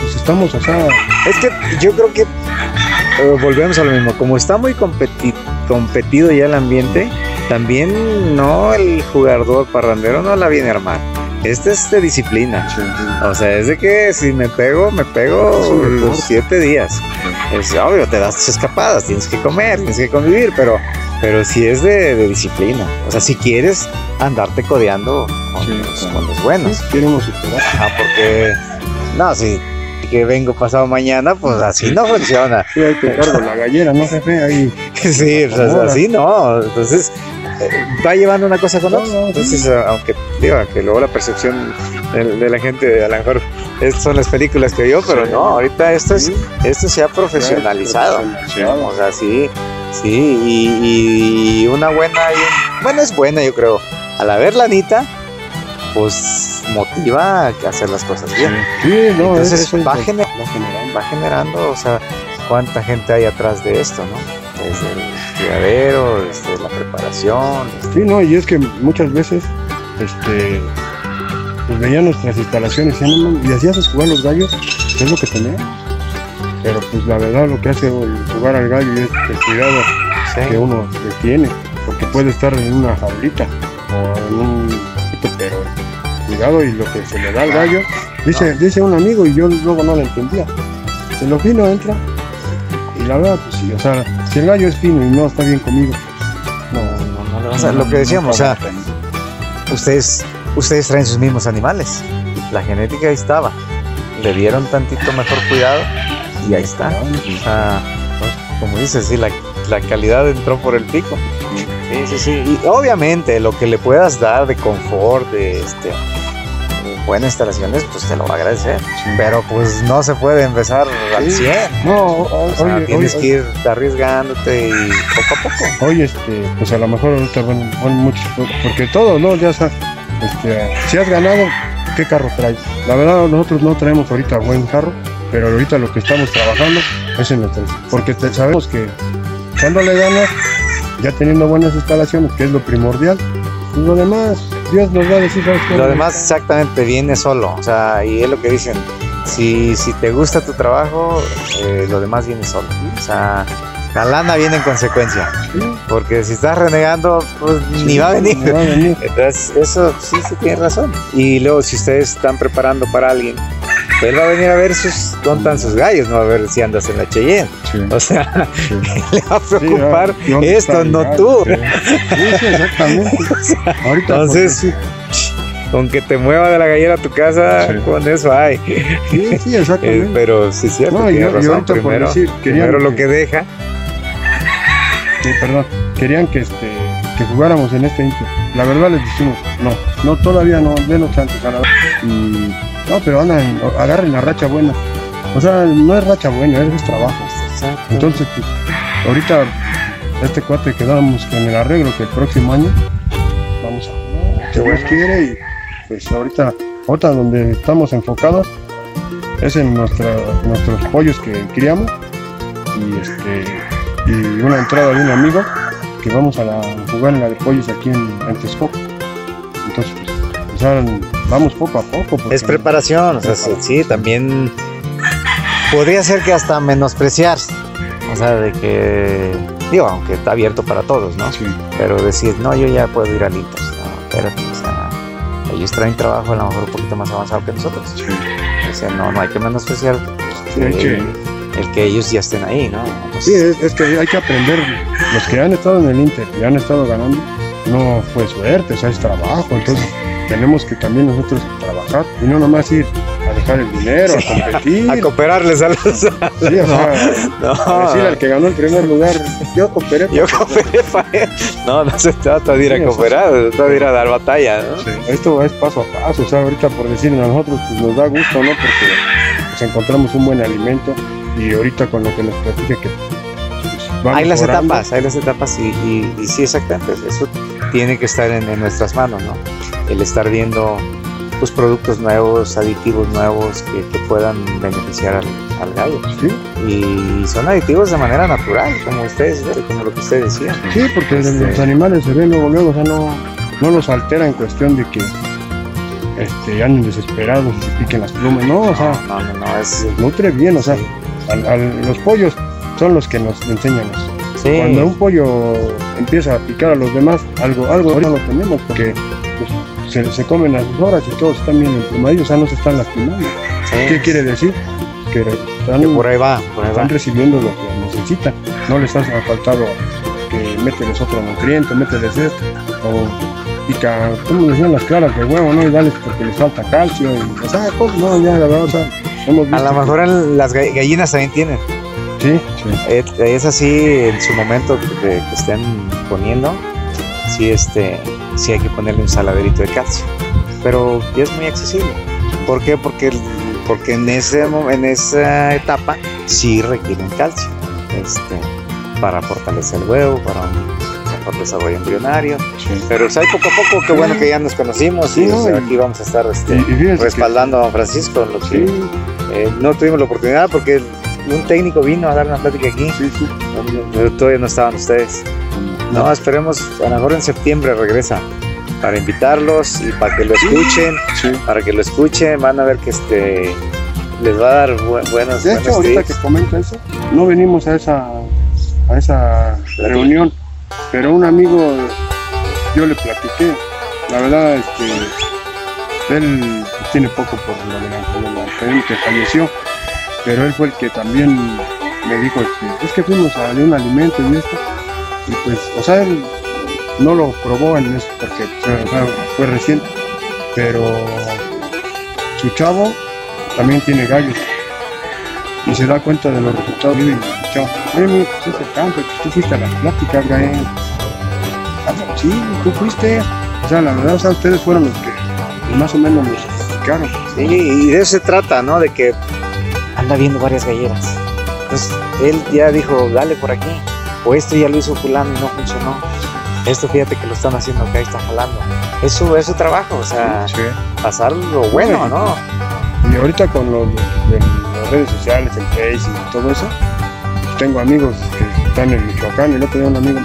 B: pues estamos, o sea,
A: Es que yo creo que eh, volvemos a lo mismo. Como está muy competi- competido ya el ambiente, también no el jugador parrandero no la viene a armar. Este es de disciplina. O sea, es de que si me pego, me pego
B: deporte.
A: los siete días. Es obvio, te das tus escapadas, tienes que comer, tienes que convivir, pero, pero sí es de, de disciplina. O sea, si quieres andarte codeando con,
D: Sí,
A: los,
D: claro.
A: con los buenos.
B: queremos superar.
A: Ajá, porque no, si que vengo pasado mañana, pues así no funciona.
B: Sí, ahí te cargo la gallera, ¿no, jefe? Ahí. [laughs]
A: Sí,
B: Ahora.
A: así no. Entonces, va llevando una cosa con
B: No,
A: otra.
B: no,
A: Entonces, a- aunque digo que luego la percepción de, de la gente, a lo mejor, estas son las películas que vio, pero
B: Sí.
A: no, ahorita esto, es,
B: Sí,
A: esto se ha profesionalizado. O sea, sí, sí, y, y una buena, y bueno, es buena, yo creo. Al haber lanita, pues motiva a hacer las cosas bien.
B: Sí, no,
A: Entonces,
B: eso es
A: va gener-
B: va generando.
A: va generando, o sea, cuánta gente hay atrás de esto, ¿no? Desde el criadero, desde la preparación.
B: Sí, no, y es que muchas veces, este, pues veían nuestras instalaciones y así haces jugar los gallos, ¿qué es lo que tenemos? Pero pues la verdad lo que hace jugar al gallo es el cuidado que uno le tiene, porque puede estar en una jaulita o en un pero cuidado y lo que se le da al gallo, dice, dice un amigo y yo luego no lo entendía. Se lo fino entra la verdad, pues sí, o sea, si el gallo es fino y no está bien conmigo,
A: No, no, no le vas a- lo que decíamos, o sea, ustedes, ustedes traen sus mismos animales. La genética ahí estaba. Le dieron tantito mejor cuidado y ahí está. O sea, pues, como dices, sí, la, la calidad entró por el pico. Sí, sí, sí. Y obviamente lo que le puedas dar de confort, de este de buenas instalaciones, pues te lo va a agradecer. Pero pues no se puede empezar al
B: Sí.
A: 100.
B: No, o-
A: O sea,
B: oye,
A: tienes
B: oye,
A: que ir arriesgándote y poco a poco.
B: Oye, este, pues a lo mejor ahorita van, van muchos, porque todo, ¿no? Ya está, este, si has ganado, ¿qué carro traes? La verdad, nosotros no traemos ahorita buen carro, pero ahorita lo que estamos trabajando es en nuestro, porque te- sabemos que echándole ganas, ya teniendo buenas instalaciones, que es lo primordial. Y lo demás, Dios nos va a decir, ¿sabes?
A: Lo demás exactamente viene solo, o sea, y es lo que dicen, si, si te gusta tu trabajo, eh, lo demás viene solo. O sea, la lana viene en consecuencia, porque si estás renegando, pues ni va a venir.
B: ni va a venir.
A: Entonces, eso sí, sí tiene razón. Y luego, si ustedes están preparando para alguien, él va a venir a ver sus, dónde están sus gallos, no va a ver si andas en la Cheyenne.
D: Sí,
A: O sea,
D: sí. [laughs]
A: le va a preocupar
B: ¿y dónde
A: esto, no
B: gallo?
A: tú.
B: Exactamente. [laughs] Ahorita,
A: Entonces, Con que te mueva de la gallera a tu casa,
D: Sí.
A: con eso hay.
B: sí, sí,
A: Eh,
B: exactamente. [laughs]
A: pero sí, cierto,
B: No, yo-
A: razón.
B: por
A: primero,
B: decir,
A: primero lo
B: que-
A: que deja.
B: Sí, perdón, querían que este que jugáramos en este Inter. La verdad les dijimos, no, no todavía no, denos chances a la y no, pero andan, agarren la racha buena. O sea, no es racha buena, es trabajo. Entonces, pues, ahorita este cuate quedamos con el arreglo que el próximo año vamos a jugar, Dios quiere y pues ahorita, ahorita donde estamos enfocados es en nuestra, nuestros pollos que criamos y este y una entrada de un amigo que vamos a la- jugar en la de pollos aquí en, en Texcoco. Entonces, pues, o sea, vamos poco a poco.
A: Es preparación, o sea, sí, sí, también podría ser que hasta menospreciar. O sea, de que, digo, aunque está abierto para todos, ¿no?
D: Sí,
A: Pero decir, no, yo ya puedo ir al Inter. No, espérate, o sea, ellos traen trabajo a lo mejor un poquito más avanzado que nosotros.
D: sí.
A: O sea, no, no hay que menospreciar
B: Sí, que-
A: el, que ellos ya estén ahí, ¿no? Pues,
B: Sí, es, es que hay que aprender. Los que han estado en el Inter y han estado ganando, no fue suerte, o sea, es trabajo. Entonces, tenemos que también nosotros trabajar y no nomás ir a dejar el dinero, a competir.
A: a cooperarles a los...
B: Sí, o sea, [laughs]
A: No,
B: decir al que ganó el primer lugar, yo cooperé.
A: yo cooperé para él. No, no se trata de ir
B: Sí,
A: a cooperar, se trata de ir a dar batalla, ¿no?
B: Esto es paso a paso, o sea, ahorita por decir a nosotros pues nos da gusto, ¿no? Porque pues, encontramos un buen alimento y ahorita con lo que nos platica que pues,
A: Hay las etapas, hay las etapas y, y- y sí, exactamente, eso tiene que estar en, en nuestras manos, ¿no? El estar viendo pues, productos nuevos, aditivos nuevos que, que puedan beneficiar al, al gallo.
B: Sí,
A: Y son aditivos de manera natural, como ustedes, como lo que ustedes decían.
B: sí, porque
A: Este-
B: los animales se ven luego, luego, o sea, no, no los altera en cuestión de que este, anden desesperados y se piquen las plumas, no, o sea,
A: No, no, no, es...
B: nutre bien, o sea,
A: sí.
B: al- al- los pollos son los que nos enseñan eso.
A: Sí.
B: Cuando un pollo empieza a picar a los demás, algo, algo ahorita lo tenemos, porque pues, se, se comen a sus horas y todos están bien emplumadillos, o sea, no se están lastimando.
A: sí.
B: ¿Qué quiere decir? Que están,
A: Que por ahí va, por ahí va.
B: están recibiendo lo que necesitan. No les ha faltado que mételes otro nutriente, mételes esto, o pica, como decían las claras de huevo, ¿no? Y dale porque les falta calcio, y, o sea, cosas, no, ya, la verdad, o sea, hemos
A: A lo mejor las ga- gallinas también tienen.
B: Sí, sí.
A: Eh, Es así en su momento que, que estén poniendo, sí, este, sí hay que ponerle un saladerito de calcio. Pero ya es muy accesible. ¿Por qué? Porque, porque en, ese, en esa etapa sí requieren calcio. Este, para fortalecer el huevo, para un mejor desarrollo embrionario.
D: Sí.
A: Pero o sea, poco a poco, qué bueno que ya nos conocimos
B: Sí,
A: y o sea, aquí vamos a estar este,
B: fíjense que-
A: respaldando a don Francisco lo que
B: Sí,
A: eh, no tuvimos la oportunidad porque un técnico vino a dar una plática aquí.
B: sí, sí.
A: Pero todavía no estaban ustedes. No, esperemos, a lo mejor en septiembre regresa para invitarlos y para que lo escuchen,
D: Sí.
A: para que lo escuchen, van a ver que este les va a dar bu- buenos,
B: De hecho,
A: buenos
B: ahorita
A: tips.
B: que comenta eso, no venimos a esa, a esa reunión, pero un amigo, yo le platiqué, la verdad, este, él tiene poco por lo de la, de la enfermedad que falleció, pero él fue el que también me dijo, este, es que fuimos a de un alimento y esto, y pues, o sea, él no lo probó en eso porque fue reciente, pero su chavo también tiene gallos y se da cuenta de los resultados y dice, chavo, pues ese campo, tú fuiste a las pláticas, Gael. Ah, sí, tú fuiste. O sea, la verdad, o sea, ustedes fueron los que más o menos nos explicaron.
A: Sí, y de eso se trata, ¿no? De que anda viendo varias galleras. Entonces, él ya dijo, dale por aquí. O esto ya lo hizo fulano y no funcionó. Esto fíjate que lo están haciendo acá y está jalando. Eso es su trabajo, o sea,
D: Sí.
A: pasar lo bueno, ¿no?
B: Y ahorita con los de las redes sociales, el Face y todo eso, pues, tengo amigos que están en Michoacán. El otro día un amigo,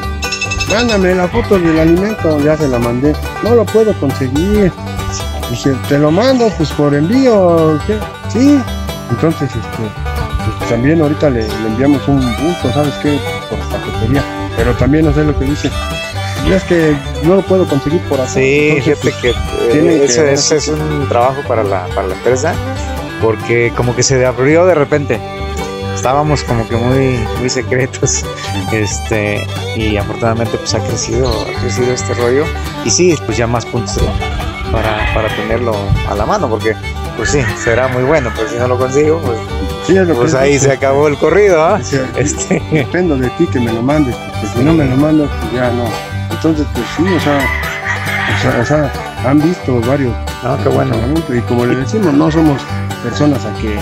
B: mándame la foto del alimento, ya se la mandé. No lo puedo conseguir. Dije, te lo mando pues por envío. ¿qué? Sí. Entonces, este, pues, también ahorita le, le enviamos un bulto, ¿sabes qué? Por paquetería. Pero también no sé lo que dice. Y es que no lo puedo conseguir por así.
A: Sí, fíjate que eh,
B: que-
A: ese, ese es un trabajo para la, para la empresa, porque como que se abrió de repente. Estábamos como que muy, muy secretos, este, y afortunadamente pues ha crecido, ha crecido este rollo. Y sí, pues ya más puntos para, para tenerlo a la mano, porque pues sí, será muy bueno, pero si no lo consigo, pues,
B: Sí, es lo
A: pues ahí se acabó el corrido, ¿ah?
B: Dice,
A: Este,
B: dependo de ti que me lo mandes, porque si no me lo mandas, pues ya no. Entonces, pues sí, o sea, o sea, o sea, han visto varios
A: no, qué bueno.
B: y como le decimos, no somos personas a que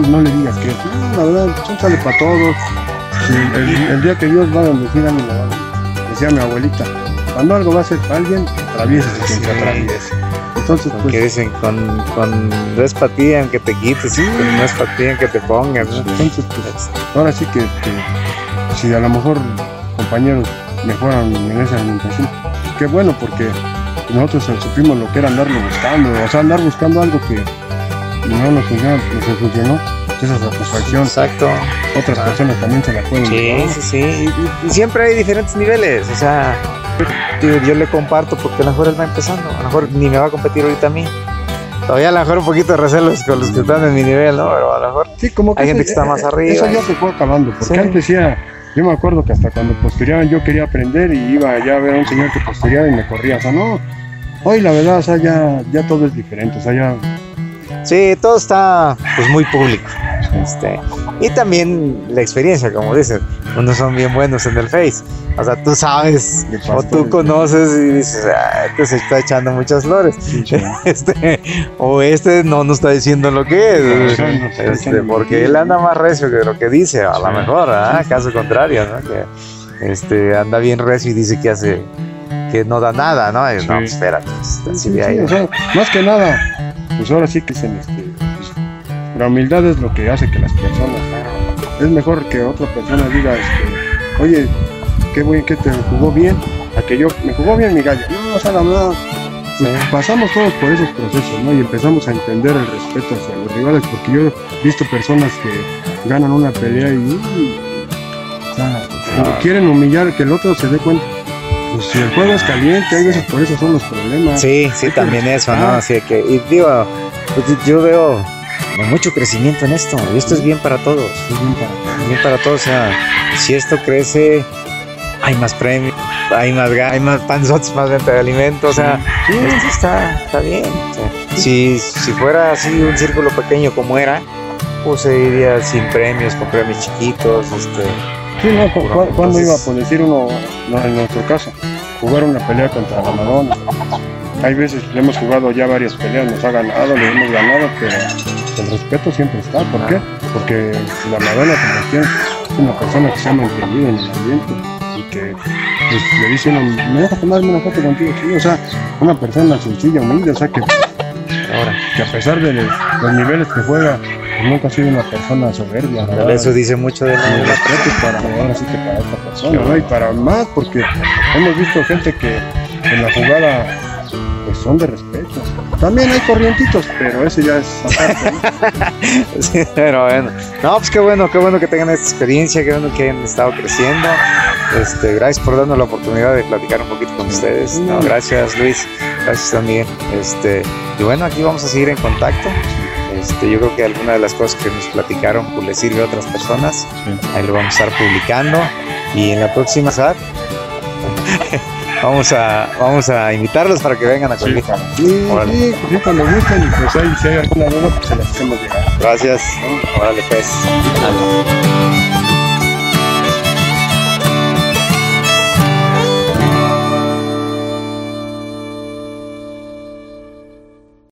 B: no, no le digas que no, la verdad, son sale para todos. El, el día que Dios va a bendecir a mi mamá, decía mi abuelita, cuando algo va a ser para alguien, atraviesa quien se
A: Sí.
B: atraviese. Entonces,
A: Porque
B: pues,
A: dicen, con, con no es para ti aunque te quites, con no es para ti aunque te pongas. ¿no?
B: entonces, pues, ahora sí que, que si a lo mejor compañeros mejoran en esa alimentación, qué bueno porque nosotros supimos lo que era andarlo buscando, o sea, andar buscando algo que no nos funcionó, nos funcionó, esa satisfacción,
A: Exacto.
B: otras
A: Ah.
B: personas también se la pueden
A: Sí, sí, sí. Y, y- y siempre hay diferentes niveles. O sea, digo, yo le comparto porque a lo mejor él va empezando. A lo mejor ni me va a competir ahorita a mí. Todavía a lo mejor un poquito de recelos con los que están en mi nivel, ¿no? Pero a lo mejor.
B: Sí, como que
A: Hay gente que está más
B: eh,
A: arriba.
B: Eso ya se fue acabando, porque
A: Sí.
B: antes ya, yo me acuerdo que hasta cuando posteriaban yo quería aprender y iba allá a ver a un señor que posteriaba y me corría, o sea, no, hoy la verdad, o sea, ya, ya todo es diferente, o sea, ya,
A: Sí, todo está pues muy público. Este, y también la experiencia, como dices, unos son bien buenos en el Face. O sea, tú sabes o tú conoces y dices, ah, este se está echando muchas flores. [laughs] Este, o este no nos está diciendo lo que es. Este, porque él anda más recio que lo que dice, a lo mejor, ¿ah? caso contrario, ¿no? Que este, anda bien recio y dice que hace, que no da nada, ¿no? Y. No, espérate, pues,
B: Sí, sí, o sea, más que nada, pues ahora sí que se este, pues, la humildad es lo que hace que las personas, es mejor que otra persona diga, este, oye, qué buen que te jugó bien, a que yo, me jugó bien mi gallo, no, o sea, la verdad, pues, pasamos todos por esos procesos, ¿no? Y empezamos a entender el respeto hacia los rivales, porque yo he visto personas que ganan una pelea y, uy, o sea, quieren humillar, que el otro se dé cuenta. Pues si el juego es caliente, hay veces por eso son los problemas.
A: Sí, sí, también eso, ¿no? Así que, y digo, pues, yo veo mucho crecimiento en esto, y esto es bien para todos.
B: Es bien para-
A: bien para todos. O sea, si esto crece, hay más premios, hay más, hay más panzotes, más venta de alimentos. O sea, esto está, está bien. O sea, si, si fuera así un círculo pequeño como era, pues se iría sin premios, con premios chiquitos. Este,
B: Sí, no, cu- cu- ¿cuándo
A: Entonces-
B: iba por decir uno, no, en nuestro caso, jugar una pelea contra la Madonna? Hay veces le hemos jugado ya varias peleas, nos ha ganado, le hemos ganado, pero el respeto siempre está. ¿Por qué? Porque la Madonna, es una persona que se ha mantenido en el ambiente y que pues, le dice uno, me deja tomarme una foto contigo, sí, o sea, una persona sencilla, humilde, o sea, que,
A: ahora,
B: que a pesar de los niveles que juega, nunca ha sido una persona soberbia. verdad.
A: eso dice mucho de
B: Y
A: la
B: respeto para ahora sí que para esta persona, ¿no? Y para más, porque hemos visto gente que en la jugada pues son de respeto. También hay corrientitos, pero ese ya es aparte, ¿no? [laughs]
A: Sí, pero bueno. No, pues qué bueno, qué bueno que tengan esta experiencia, qué bueno que hayan estado creciendo. Este, gracias por darnos la oportunidad de platicar un poquito con ustedes. No, gracias Luis, gracias también. Este, y bueno, aquí vamos a seguir en contacto. Este, yo creo que alguna de las cosas que nos platicaron pues, le sirve a otras personas.
D: Sí.
A: Ahí lo vamos a estar publicando. Y en la próxima SAT [laughs] vamos a, vamos a invitarlos para que vengan a
D: Sí, claro.
B: Sí,
A: Órale.
B: sí, sí, cuando gusten y pues ahí si hay alguna duda, pues se las hacemos llegar.
A: Gracias. Órale pues.